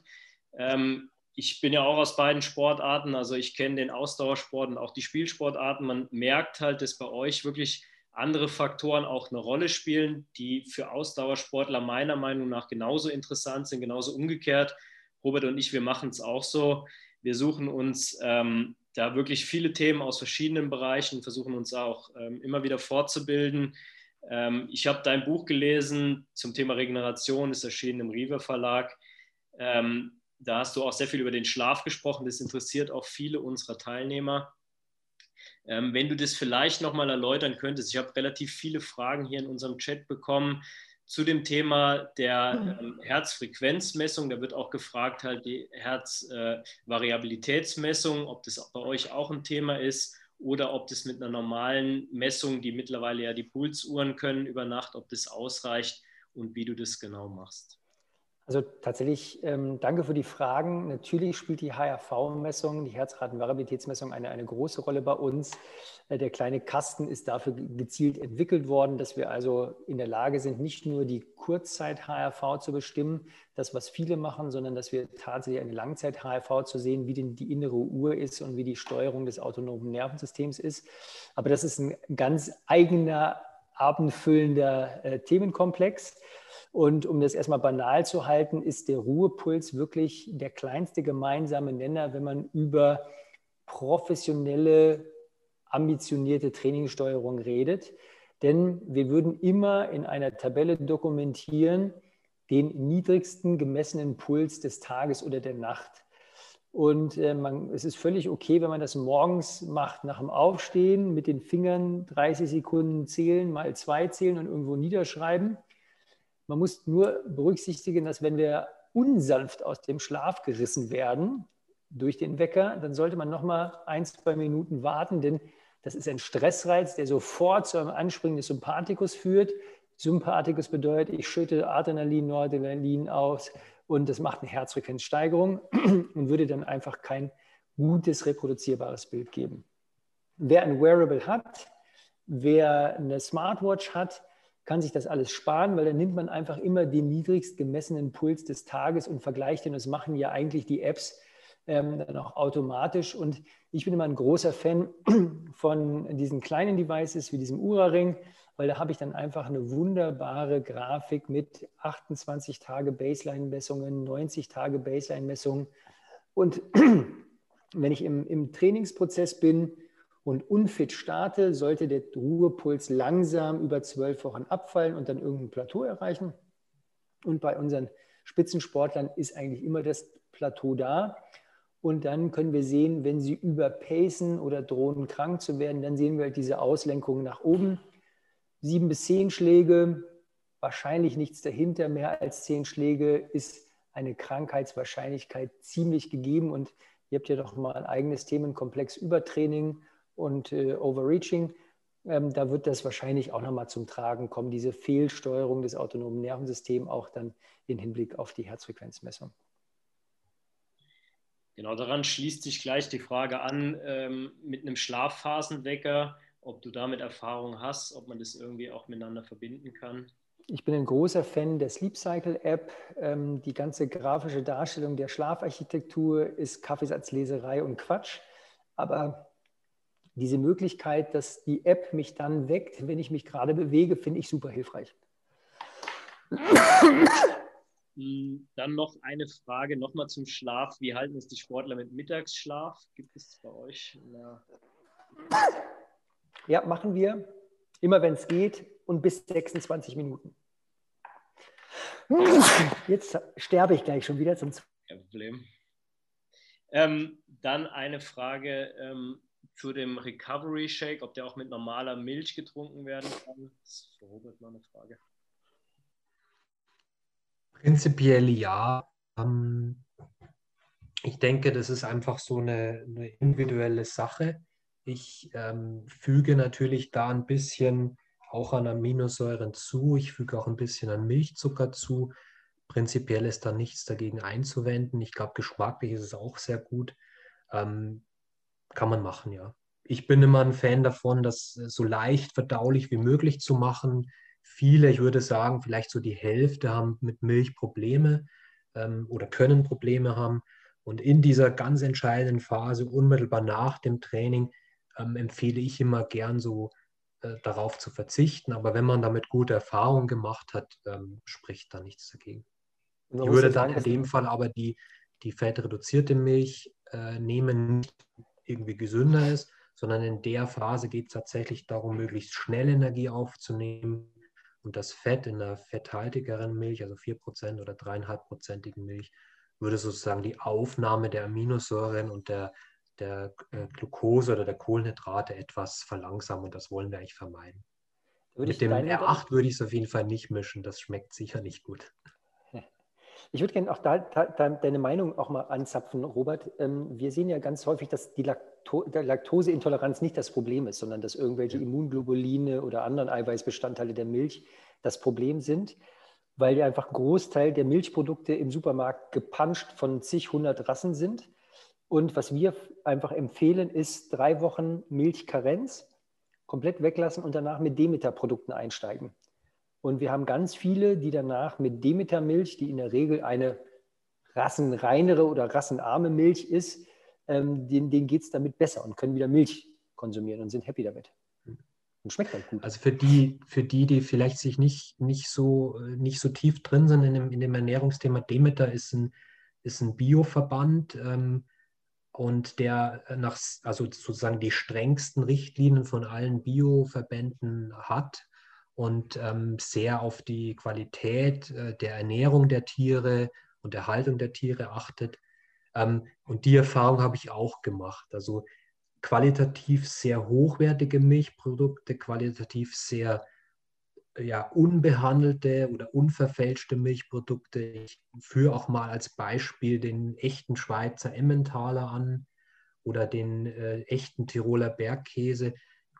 Ähm, ich bin ja auch aus beiden Sportarten, also ich kenne den Ausdauersport und auch die Spielsportarten. Man merkt halt, dass bei euch wirklich andere Faktoren auch eine Rolle spielen, die für Ausdauersportler meiner Meinung nach genauso interessant sind, genauso umgekehrt. Robert und ich, wir machen es auch so. Wir suchen uns ähm, da wirklich viele Themen aus verschiedenen Bereichen, versuchen uns auch ähm, immer wieder fortzubilden. Ähm, ich habe dein Buch gelesen zum Thema Regeneration, ist erschienen im Riva Verlag. Ähm, da hast du auch sehr viel über den Schlaf gesprochen. Das interessiert auch viele unserer Teilnehmer. Ähm, wenn du das vielleicht nochmal erläutern könntest, ich habe relativ viele Fragen hier in unserem Chat bekommen zu dem Thema der ähm, Herzfrequenzmessung. Da wird auch gefragt, halt die Herzvariabilitätsmessung, äh, ob das bei euch auch ein Thema ist oder ob das mit einer normalen Messung, die mittlerweile ja die Pulsuhren können über Nacht, ob das ausreicht und wie du das genau machst. Also tatsächlich, ähm, danke für die Fragen. Natürlich spielt die HRV-Messung, die Herzratenvariabilitätsmessung, eine, eine große Rolle bei uns. Äh, der kleine Kasten ist dafür gezielt entwickelt worden, dass wir also in der Lage sind, nicht nur die Kurzzeit-HRV zu bestimmen, das, was viele machen, sondern dass wir tatsächlich eine Langzeit-HRV zu sehen, wie denn die innere Uhr ist und wie die Steuerung des autonomen Nervensystems ist. Aber das ist ein ganz eigener, abendfüllender äh, Themenkomplex. Und um das erstmal banal zu halten, ist der Ruhepuls wirklich der kleinste gemeinsame Nenner, wenn man über professionelle, ambitionierte Trainingssteuerung redet. Denn wir würden immer in einer Tabelle dokumentieren den niedrigsten gemessenen Puls des Tages oder der Nacht. Und äh, man, es ist völlig okay, wenn man das morgens macht, nach dem Aufstehen, mit den Fingern 30 Sekunden zählen, mal zwei zählen und irgendwo niederschreiben. Man muss nur berücksichtigen, dass wenn wir unsanft aus dem Schlaf gerissen werden durch den Wecker, dann sollte man noch mal ein, zwei Minuten warten, denn das ist ein Stressreiz, der sofort zu einem Anspringen des Sympathikus führt. Sympathikus bedeutet, ich schütte Adrenalin, Noradrenalin aus und das macht eine Herzfrequenzsteigerung und würde dann einfach kein gutes reproduzierbares Bild geben. Wer ein Wearable hat, wer eine Smartwatch hat, kann sich das alles sparen, weil dann nimmt man einfach immer den niedrigst gemessenen Puls des Tages und vergleicht den. Das machen ja eigentlich die Apps ähm, dann auch automatisch. Und ich bin immer ein großer Fan von diesen kleinen Devices wie diesem Ura-Ring, weil da habe ich dann einfach eine wunderbare Grafik mit 28 Tage Baseline-Messungen, 90 Tage Baseline-Messungen. Und wenn ich im, im Trainingsprozess bin, und unfit starte, sollte der Ruhepuls langsam über zwölf Wochen abfallen und dann irgendein Plateau erreichen. Und bei unseren Spitzensportlern ist eigentlich immer das Plateau da. Und dann können wir sehen, wenn sie überpacen oder drohen krank zu werden, dann sehen wir halt diese Auslenkung nach oben. Sieben bis zehn Schläge, wahrscheinlich nichts dahinter. Mehr als zehn Schläge ist eine Krankheitswahrscheinlichkeit ziemlich gegeben. Und ihr habt ja doch mal ein eigenes Themenkomplex Übertraining und äh, Overreaching. Ähm, da wird das wahrscheinlich auch nochmal zum Tragen kommen, diese Fehlsteuerung des autonomen Nervensystems, auch dann im Hinblick auf die Herzfrequenzmessung. Genau daran schließt sich gleich die Frage an ähm, mit einem Schlafphasenwecker, ob du damit Erfahrung hast, ob man das irgendwie auch miteinander verbinden kann. Ich bin ein großer Fan der Sleep Cycle App. Ähm, die ganze grafische Darstellung der Schlafarchitektur ist Kaffeesatzleserei und Quatsch. Aber diese Möglichkeit, dass die App mich dann weckt, wenn ich mich gerade bewege, finde ich super hilfreich. Dann noch eine Frage nochmal zum Schlaf. Wie halten es die Sportler mit Mittagsschlaf? Gibt es bei euch? Ja, machen wir. Immer wenn es geht und bis 26 Minuten. Jetzt sterbe ich gleich schon wieder zum Kein Problem. Ähm, dann eine Frage. Ähm, zu dem Recovery Shake, ob der auch mit normaler Milch getrunken werden kann. Das ist für Robert mal eine Frage. Prinzipiell ja. Ähm, ich denke, das ist einfach so eine, eine individuelle Sache. Ich ähm, füge natürlich da ein bisschen auch an Aminosäuren zu. Ich füge auch ein bisschen an Milchzucker zu. prinzipiell ist da nichts dagegen einzuwenden. Ich glaube, geschmacklich ist es auch sehr gut. Ähm, kann man machen, ja. Ich bin immer ein Fan davon, das so leicht verdaulich wie möglich zu machen. Viele, ich würde sagen, vielleicht so die Hälfte haben mit Milch Probleme ähm, oder können Probleme haben. Und in dieser ganz entscheidenden Phase, unmittelbar nach dem Training, ähm, empfehle ich immer gern so äh, darauf zu verzichten. Aber wenn man damit gute Erfahrungen gemacht hat, ähm, spricht da nichts dagegen. Ich würde dann in dem Fall aber die, die fettreduzierte Milch äh, nehmen, nicht irgendwie gesünder ist, sondern in der Phase geht es tatsächlich darum, möglichst schnell Energie aufzunehmen und das Fett in einer fetthaltigeren Milch, also 4% oder 3,5%igen Milch, würde sozusagen die Aufnahme der Aminosäuren und der, der äh, Glucose oder der Kohlenhydrate etwas verlangsamen und das wollen wir eigentlich vermeiden. Mit dem R8 würde ich es auf jeden Fall nicht mischen, das schmeckt sicher nicht gut. Ich würde gerne auch da, da, deine Meinung auch mal anzapfen, Robert. Ähm, wir sehen ja ganz häufig, dass die Lakto Laktoseintoleranz nicht das Problem ist, sondern dass irgendwelche ja. Immunglobuline oder anderen Eiweißbestandteile der Milch das Problem sind, weil ja einfach ein Großteil der Milchprodukte im Supermarkt gepanscht von zig hundert Rassen sind. Und was wir einfach empfehlen, ist drei Wochen Milchkarenz, komplett weglassen und danach mit Demeter-Produkten einsteigen. Und wir haben ganz viele, die danach mit Demeter-Milch, die in der Regel eine rassenreinere oder rassenarme Milch ist, ähm, denen, denen geht es damit besser und können wieder Milch konsumieren und sind happy damit. Und schmeckt halt gut. Also für die, für die, die vielleicht sich nicht, nicht, so, nicht so tief drin sind in dem, in dem Ernährungsthema, Demeter ist ein, ist ein Bioverband ähm, und der nach, also sozusagen die strengsten Richtlinien von allen Bioverbänden hat und ähm, sehr auf die Qualität äh, der Ernährung der Tiere und der Haltung der Tiere achtet. Ähm, und die Erfahrung habe ich auch gemacht. Also qualitativ sehr hochwertige Milchprodukte, qualitativ sehr ja, unbehandelte oder unverfälschte Milchprodukte. Ich führe auch mal als Beispiel den echten Schweizer Emmentaler an oder den äh, echten Tiroler Bergkäse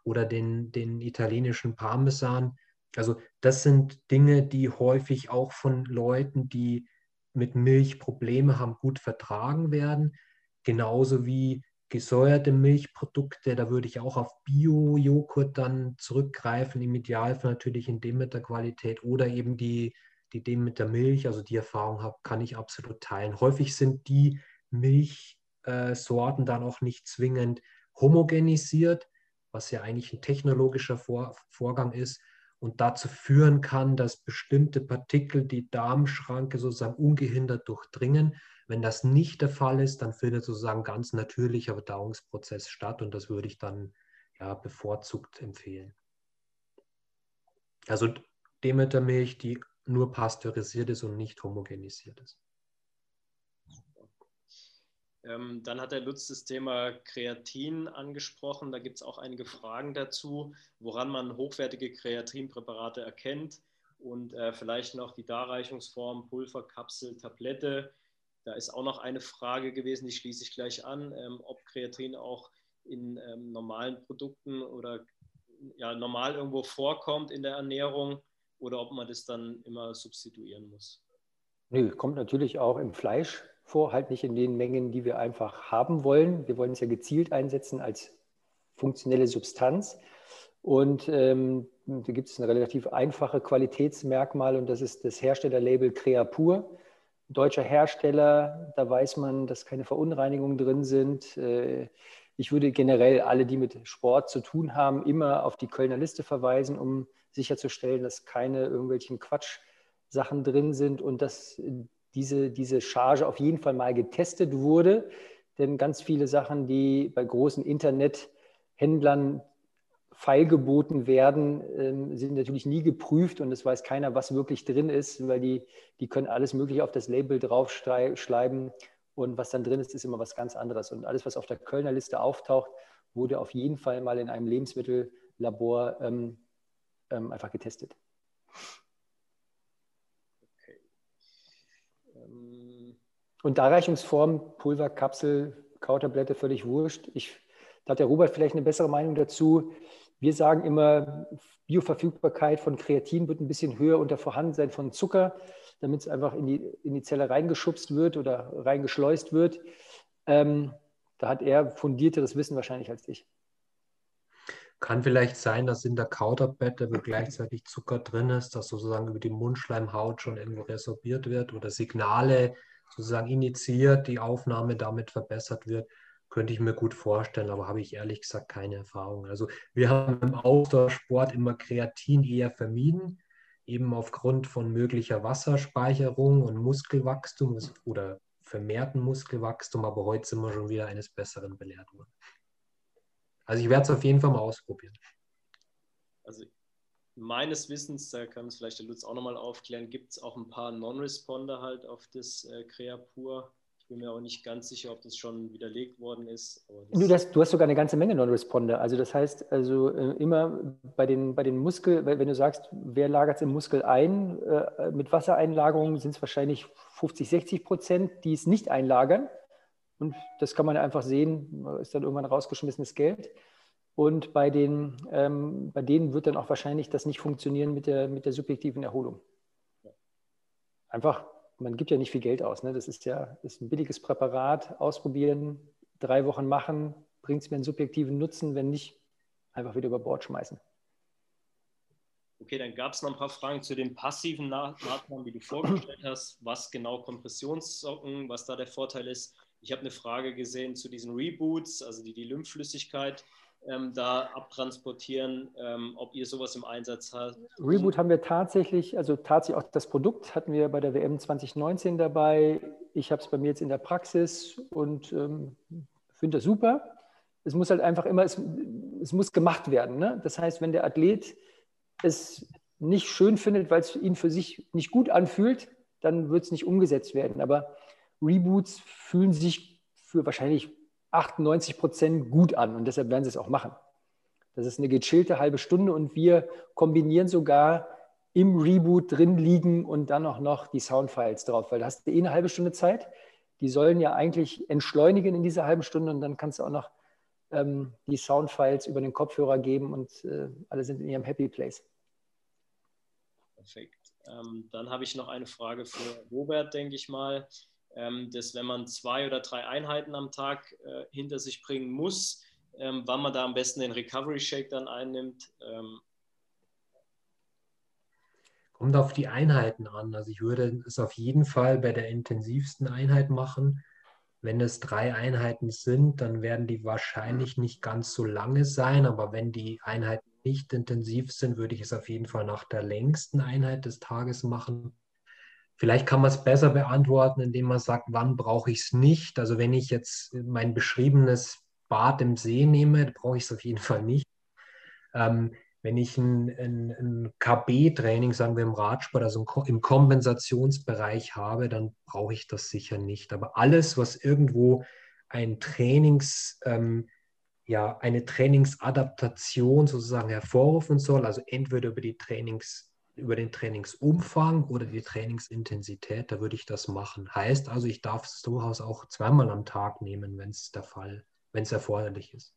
oder den, den italienischen Parmesan. Also das sind Dinge, die häufig auch von Leuten, die mit Milch Probleme haben, gut vertragen werden. Genauso wie gesäuerte Milchprodukte, da würde ich auch auf Bio-Joghurt dann zurückgreifen, im Idealfall natürlich in Demeter-Qualität oder eben die, die Demeter-Milch, also die Erfahrung habe, kann ich absolut teilen. Häufig sind die Milchsorten dann auch nicht zwingend homogenisiert, was ja eigentlich ein technologischer Vor Vorgang ist, und dazu führen kann, dass bestimmte Partikel die Darmschranke sozusagen ungehindert durchdringen. Wenn das nicht der Fall ist, dann findet sozusagen ganz natürlicher Verdauungsprozess statt und das würde ich dann ja, bevorzugt empfehlen. Also Demetermilch, die nur pasteurisiert ist und nicht homogenisiert ist. Ähm, dann hat der Lutz das Thema Kreatin angesprochen. Da gibt es auch einige Fragen dazu, woran man hochwertige Kreatinpräparate erkennt und äh, vielleicht noch die Darreichungsform Pulver, Kapsel, Tablette. Da ist auch noch eine Frage gewesen, die schließe ich gleich an, ähm, ob Kreatin auch in ähm, normalen Produkten oder ja, normal irgendwo vorkommt in der Ernährung oder ob man das dann immer substituieren muss. Nö, kommt natürlich auch im Fleisch vor, halt nicht in den Mengen, die wir einfach haben wollen. Wir wollen es ja gezielt einsetzen als funktionelle Substanz. Und ähm, da gibt es ein relativ einfache Qualitätsmerkmal und das ist das Herstellerlabel Creapur. Deutscher Hersteller, da weiß man, dass keine Verunreinigungen drin sind. Äh, ich würde generell alle, die mit Sport zu tun haben, immer auf die Kölner Liste verweisen, um sicherzustellen, dass keine irgendwelchen Quatschsachen drin sind und dass diese, diese Charge auf jeden Fall mal getestet wurde. Denn ganz viele Sachen, die bei großen Internethändlern feilgeboten werden, ähm, sind natürlich nie geprüft und es weiß keiner, was wirklich drin ist, weil die, die können alles Mögliche auf das Label draufschreiben und was dann drin ist, ist immer was ganz anderes. Und alles, was auf der Kölner Liste auftaucht, wurde auf jeden Fall mal in einem Lebensmittellabor ähm, ähm, einfach getestet. Und Darreichungsform, Pulver, Kapsel, Kautablette, völlig wurscht. Ich, da hat der Robert vielleicht eine bessere Meinung dazu. Wir sagen immer, Bioverfügbarkeit von Kreatin wird ein bisschen höher unter Vorhandensein von Zucker. damit es einfach in die, in die Zelle reingeschubst wird oder reingeschleust wird. Ähm, da hat er fundierteres Wissen wahrscheinlich als ich. Kann vielleicht sein, dass in der Kauderbette, wo gleichzeitig Zucker drin ist, dass sozusagen über die Mundschleimhaut schon irgendwo resorbiert wird oder Signale sozusagen initiiert, die Aufnahme damit verbessert wird. Könnte ich mir gut vorstellen, aber habe ich ehrlich gesagt keine Erfahrung. Also wir haben im Ausdauersport immer Kreatin eher vermieden, eben aufgrund von möglicher Wasserspeicherung und Muskelwachstum oder vermehrten Muskelwachstum, aber heute sind wir schon wieder eines Besseren belehrt worden. Also ich werde es auf jeden Fall mal ausprobieren. Also meines Wissens, da kann es vielleicht der Lutz auch nochmal aufklären, gibt es auch ein paar Non-Responder halt auf das äh, Creapur. Ich bin mir auch nicht ganz sicher, ob das schon widerlegt worden ist. Du, das, du, hast sogar eine ganze Menge Non-Responder. Also das heißt, also äh, immer bei den, bei den Muskel, wenn du sagst, wer lagert es im Muskel ein, äh, mit Wassereinlagerungen sind es wahrscheinlich 50, 60 Prozent, die es nicht einlagern. Und das kann man einfach sehen, ist dann irgendwann rausgeschmissenes Geld. Und bei, den, ähm, bei denen wird dann auch wahrscheinlich das nicht funktionieren mit der, mit der subjektiven Erholung. Einfach, man gibt ja nicht viel Geld aus. Ne? Das ist ja ist ein billiges Präparat, ausprobieren, drei Wochen machen, bringt es mir einen subjektiven Nutzen, wenn nicht, einfach wieder über Bord schmeißen. Okay, dann gab es noch ein paar Fragen zu den passiven Maßnahmen, die du vorgestellt hast. Was genau Kompressionssocken, was da der Vorteil ist. Ich habe eine Frage gesehen zu diesen Reboots, also die die Lymphflüssigkeit ähm, da abtransportieren, ähm, ob ihr sowas im Einsatz habt. Reboot haben wir tatsächlich, also tatsächlich auch das Produkt hatten wir bei der WM 2019 dabei. Ich habe es bei mir jetzt in der Praxis und ähm, finde das super. Es muss halt einfach immer, es, es muss gemacht werden. Ne? Das heißt, wenn der Athlet es nicht schön findet, weil es ihn für sich nicht gut anfühlt, dann wird es nicht umgesetzt werden. Aber Reboots fühlen sich für wahrscheinlich 98 Prozent gut an und deshalb werden sie es auch machen. Das ist eine gechillte halbe Stunde und wir kombinieren sogar im Reboot drin liegen und dann auch noch die Soundfiles drauf, weil da hast du eh eine halbe Stunde Zeit. Die sollen ja eigentlich entschleunigen in dieser halben Stunde und dann kannst du auch noch ähm, die Soundfiles über den Kopfhörer geben und äh, alle sind in ihrem Happy Place. Perfekt. Ähm, dann habe ich noch eine Frage für Robert, denke ich mal dass wenn man zwei oder drei Einheiten am Tag äh, hinter sich bringen muss, ähm, wann man da am besten den Recovery Shake dann einnimmt. Ähm. Kommt auf die Einheiten an. Also ich würde es auf jeden Fall bei der intensivsten Einheit machen. Wenn es drei Einheiten sind, dann werden die wahrscheinlich nicht ganz so lange sein, aber wenn die Einheiten nicht intensiv sind, würde ich es auf jeden Fall nach der längsten Einheit des Tages machen. Vielleicht kann man es besser beantworten, indem man sagt, wann brauche ich es nicht. Also wenn ich jetzt mein beschriebenes Bad im See nehme, brauche ich es auf jeden Fall nicht. Ähm, wenn ich ein, ein, ein KB-Training, sagen wir im Radsport, also im Kompensationsbereich habe, dann brauche ich das sicher nicht. Aber alles, was irgendwo ein Trainings, ähm, ja, eine Trainingsadaptation sozusagen hervorrufen soll, also entweder über die Trainings über den Trainingsumfang oder die Trainingsintensität, da würde ich das machen. Heißt also, ich darf es durchaus auch zweimal am Tag nehmen, wenn es der Fall, wenn es erforderlich ist.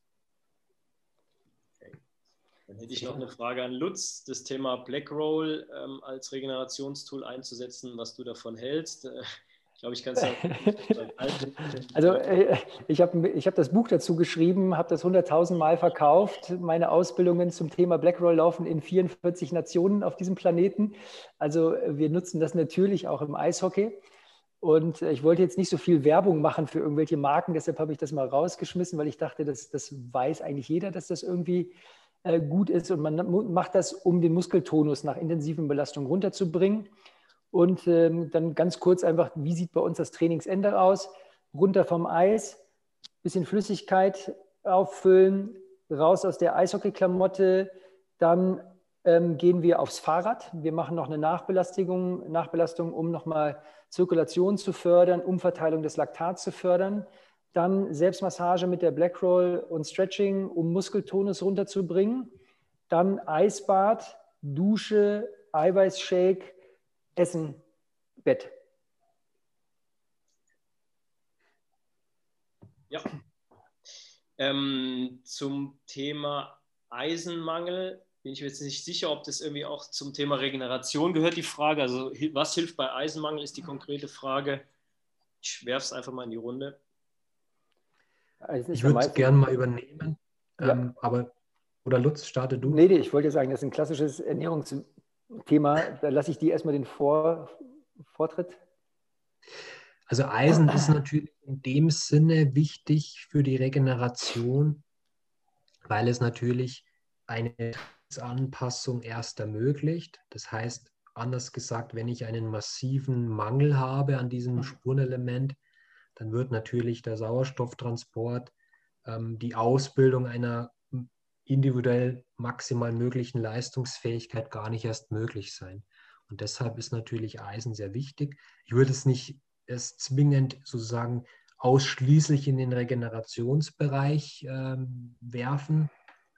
Dann hätte ich noch eine Frage an Lutz, das Thema Blackroll ähm, als Regenerationstool einzusetzen, was du davon hältst. Glaube, ich kann es Also äh, ich habe ich hab das Buch dazu geschrieben, habe das 100.000 Mal verkauft. Meine Ausbildungen zum Thema Blackroll laufen in 44 Nationen auf diesem Planeten. Also wir nutzen das natürlich auch im Eishockey. Und ich wollte jetzt nicht so viel Werbung machen für irgendwelche Marken, deshalb habe ich das mal rausgeschmissen, weil ich dachte, das, das weiß eigentlich jeder, dass das irgendwie äh, gut ist. Und man macht das, um den Muskeltonus nach intensiven Belastungen runterzubringen. Und ähm, dann ganz kurz einfach, wie sieht bei uns das Trainingsende aus? Runter vom Eis, bisschen Flüssigkeit auffüllen, raus aus der Eishockeyklamotte, dann ähm, gehen wir aufs Fahrrad. Wir machen noch eine Nachbelastung, Nachbelastung um nochmal Zirkulation zu fördern, Umverteilung des Laktats zu fördern. Dann Selbstmassage mit der Black Roll und Stretching, um Muskeltonus runterzubringen. Dann Eisbad, Dusche, Eiweißshake, Essen, Bett. Ja. Ähm, zum Thema Eisenmangel bin ich mir jetzt nicht sicher, ob das irgendwie auch zum Thema Regeneration gehört, die Frage. Also was hilft bei Eisenmangel, ist die konkrete Frage. Ich werfe es einfach mal in die Runde. Also ich würde es gerne mal übernehmen, ja. ähm, aber oder Lutz, starte du. Nee, nee, ich wollte sagen, das ist ein klassisches Ernährungsthema. Da lasse ich dir erstmal den Vor Vortritt. Also Eisen ist natürlich in dem Sinne wichtig für die Regeneration, weil es natürlich eine Anpassung erst ermöglicht. Das heißt, anders gesagt, wenn ich einen massiven Mangel habe an diesem mhm. Spurenelement, dann wird natürlich der Sauerstofftransport, ähm, die Ausbildung einer individuell maximal möglichen Leistungsfähigkeit gar nicht erst möglich sein. Und deshalb ist natürlich Eisen sehr wichtig. Ich würde es nicht erst zwingend sozusagen ausschließlich in den Regenerationsbereich ähm, werfen,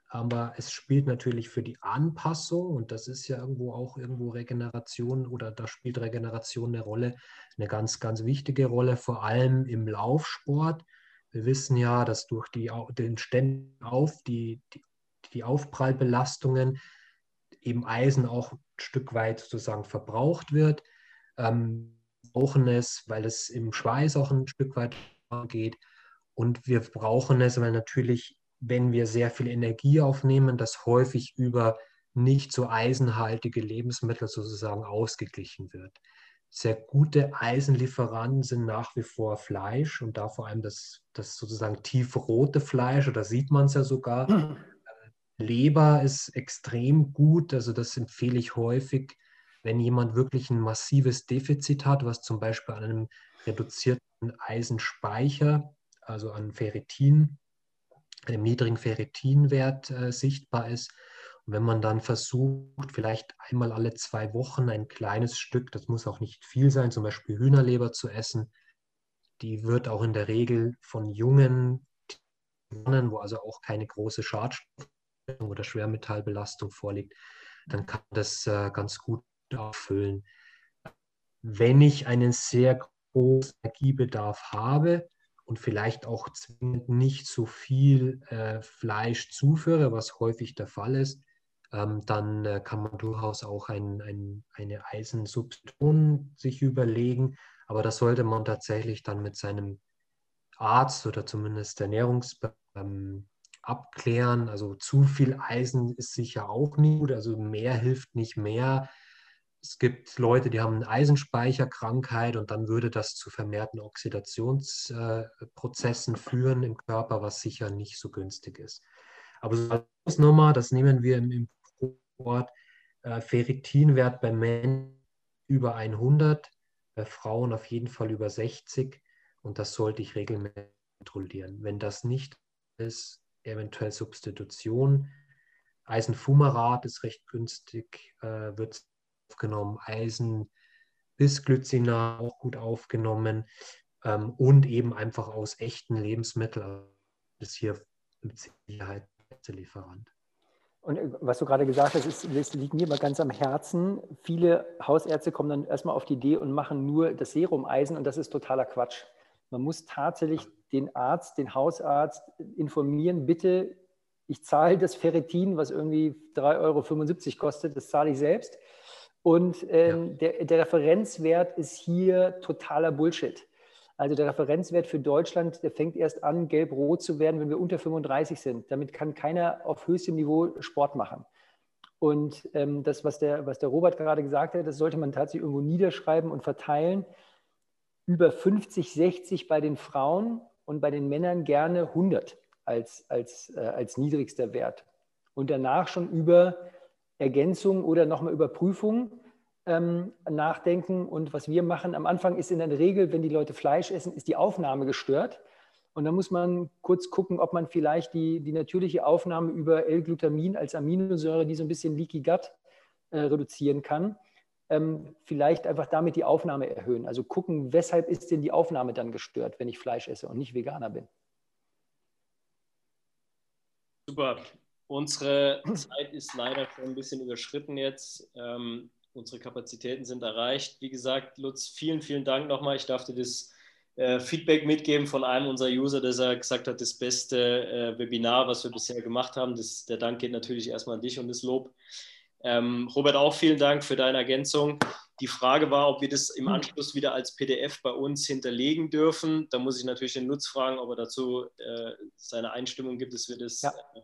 aber es spielt natürlich für die Anpassung, und das ist ja irgendwo auch irgendwo Regeneration oder da spielt Regeneration eine Rolle, eine ganz, ganz wichtige Rolle, vor allem im Laufsport. Wir wissen ja, dass durch die, den Ständen auf, die, die, die Aufprallbelastungen eben Eisen auch ein Stück weit sozusagen verbraucht wird. Ähm, brauchen es, weil es im Schweiß auch ein Stück weit geht. Und wir brauchen es, weil natürlich wenn wir sehr viel Energie aufnehmen, das häufig über nicht so eisenhaltige Lebensmittel sozusagen ausgeglichen wird. Sehr gute Eisenlieferanten sind nach wie vor Fleisch und da vor allem das, das sozusagen tiefrote Fleisch, oder sieht man es ja sogar. Leber ist extrem gut, also das empfehle ich häufig, wenn jemand wirklich ein massives Defizit hat, was zum Beispiel an einem reduzierten Eisenspeicher, also an Ferritin, einem niedrigen Ferritinwert äh, sichtbar ist. Und wenn man dann versucht, vielleicht einmal alle zwei Wochen ein kleines Stück, das muss auch nicht viel sein, zum Beispiel Hühnerleber zu essen, die wird auch in der Regel von jungen Tieren, wo also auch keine große Schadstoff- oder Schwermetallbelastung vorliegt, dann kann das äh, ganz gut auffüllen. Wenn ich einen sehr großen Energiebedarf habe, und vielleicht auch zwingend nicht so viel äh, Fleisch zuführe, was häufig der Fall ist, ähm, dann äh, kann man durchaus auch ein, ein, eine Eisensubstitution sich überlegen. Aber das sollte man tatsächlich dann mit seinem Arzt oder zumindest Ernährungs ähm, abklären. Also zu viel Eisen ist sicher auch nicht gut. Also mehr hilft nicht mehr. Es gibt Leute, die haben eine Eisenspeicherkrankheit und dann würde das zu vermehrten Oxidationsprozessen führen im Körper, was sicher nicht so günstig ist. Aber so als Nummer, das nehmen wir im Sport, äh, Ferritinwert bei Männern über 100, bei Frauen auf jeden Fall über 60 und das sollte ich regelmäßig kontrollieren. Wenn das nicht ist, eventuell Substitution. Eisenfumarat ist recht günstig, äh, wird aufgenommen, Eisen, Bisglycinat auch gut aufgenommen ähm, und eben einfach aus echten Lebensmitteln ist hier mit Sicherheit der Lieferant. Und äh, was du gerade gesagt hast, ist, das liegt mir immer ganz am Herzen. Viele Hausärzte kommen dann erstmal auf die Idee und machen nur das Serum Eisen und das ist totaler Quatsch. Man muss tatsächlich den Arzt, den Hausarzt informieren, bitte, ich zahle das Ferritin, was irgendwie 3,75 Euro kostet, das zahle ich selbst. Und ähm, ja. der, der, Referenzwert ist hier totaler Bullshit. Also der Referenzwert für Deutschland, der fängt erst an, gelb-rot zu werden, wenn wir unter 35 sind. Damit kann keiner auf höchstem Niveau Sport machen. Und ähm, das, was der, was der Robert gerade gesagt hat, das sollte man tatsächlich irgendwo niederschreiben und verteilen. Über 50, 60 bei den Frauen und bei den Männern gerne 100 als, als, äh, als niedrigster Wert. Und danach schon über Ergänzung oder nochmal Überprüfung ähm, nachdenken. Und was wir machen am Anfang ist in der Regel, wenn die Leute Fleisch essen, ist die Aufnahme gestört. Und dann muss man kurz gucken, ob man vielleicht die, die natürliche Aufnahme über L-Glutamin als Aminosäure, die so ein bisschen Leaky Gut äh, reduzieren kann, vielleicht einfach damit die Aufnahme erhöhen. Also gucken, weshalb ist denn die Aufnahme dann gestört, wenn ich Fleisch esse und nicht Veganer bin. Super. Unsere Zeit ist leider schon ein bisschen überschritten jetzt. Ähm, unsere Kapazitäten sind erreicht. Wie gesagt, Lutz, vielen, vielen Dank nochmal. Ich darf dir das äh, Feedback mitgeben von einem unserer User, dass er gesagt hat, das beste äh, Webinar, was wir bisher gemacht haben. Das, der Dank geht natürlich erstmal an dich und das Lob. Ähm, Robert, auch vielen Dank für deine Ergänzung. Die Frage war, ob wir das im Anschluss wieder als PDF bei uns hinterlegen dürfen. Da muss ich natürlich den Lutz fragen, ob er dazu äh, seine Einstimmung gibt, dass wir das, ja. äh,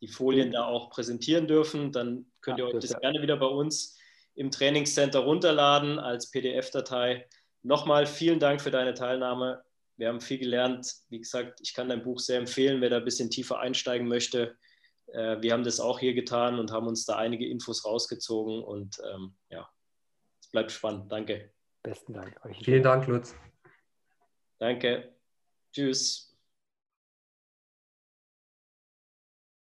die Folien da auch präsentieren dürfen. Dann könnt ihr euch das gerne wieder bei uns im Trainingscenter runterladen als PDF-Datei. Nochmal vielen Dank für deine Teilnahme. Wir haben viel gelernt. Wie gesagt, ich kann dein Buch sehr empfehlen, wer da ein bisschen tiefer einsteigen möchte. Äh, wir haben das auch hier getan und haben uns da einige Infos rausgezogen und ähm, ja, es bleibt spannend. Danke. Besten Dank euch. Vielen Dank, Lutz. Danke. Tschüss.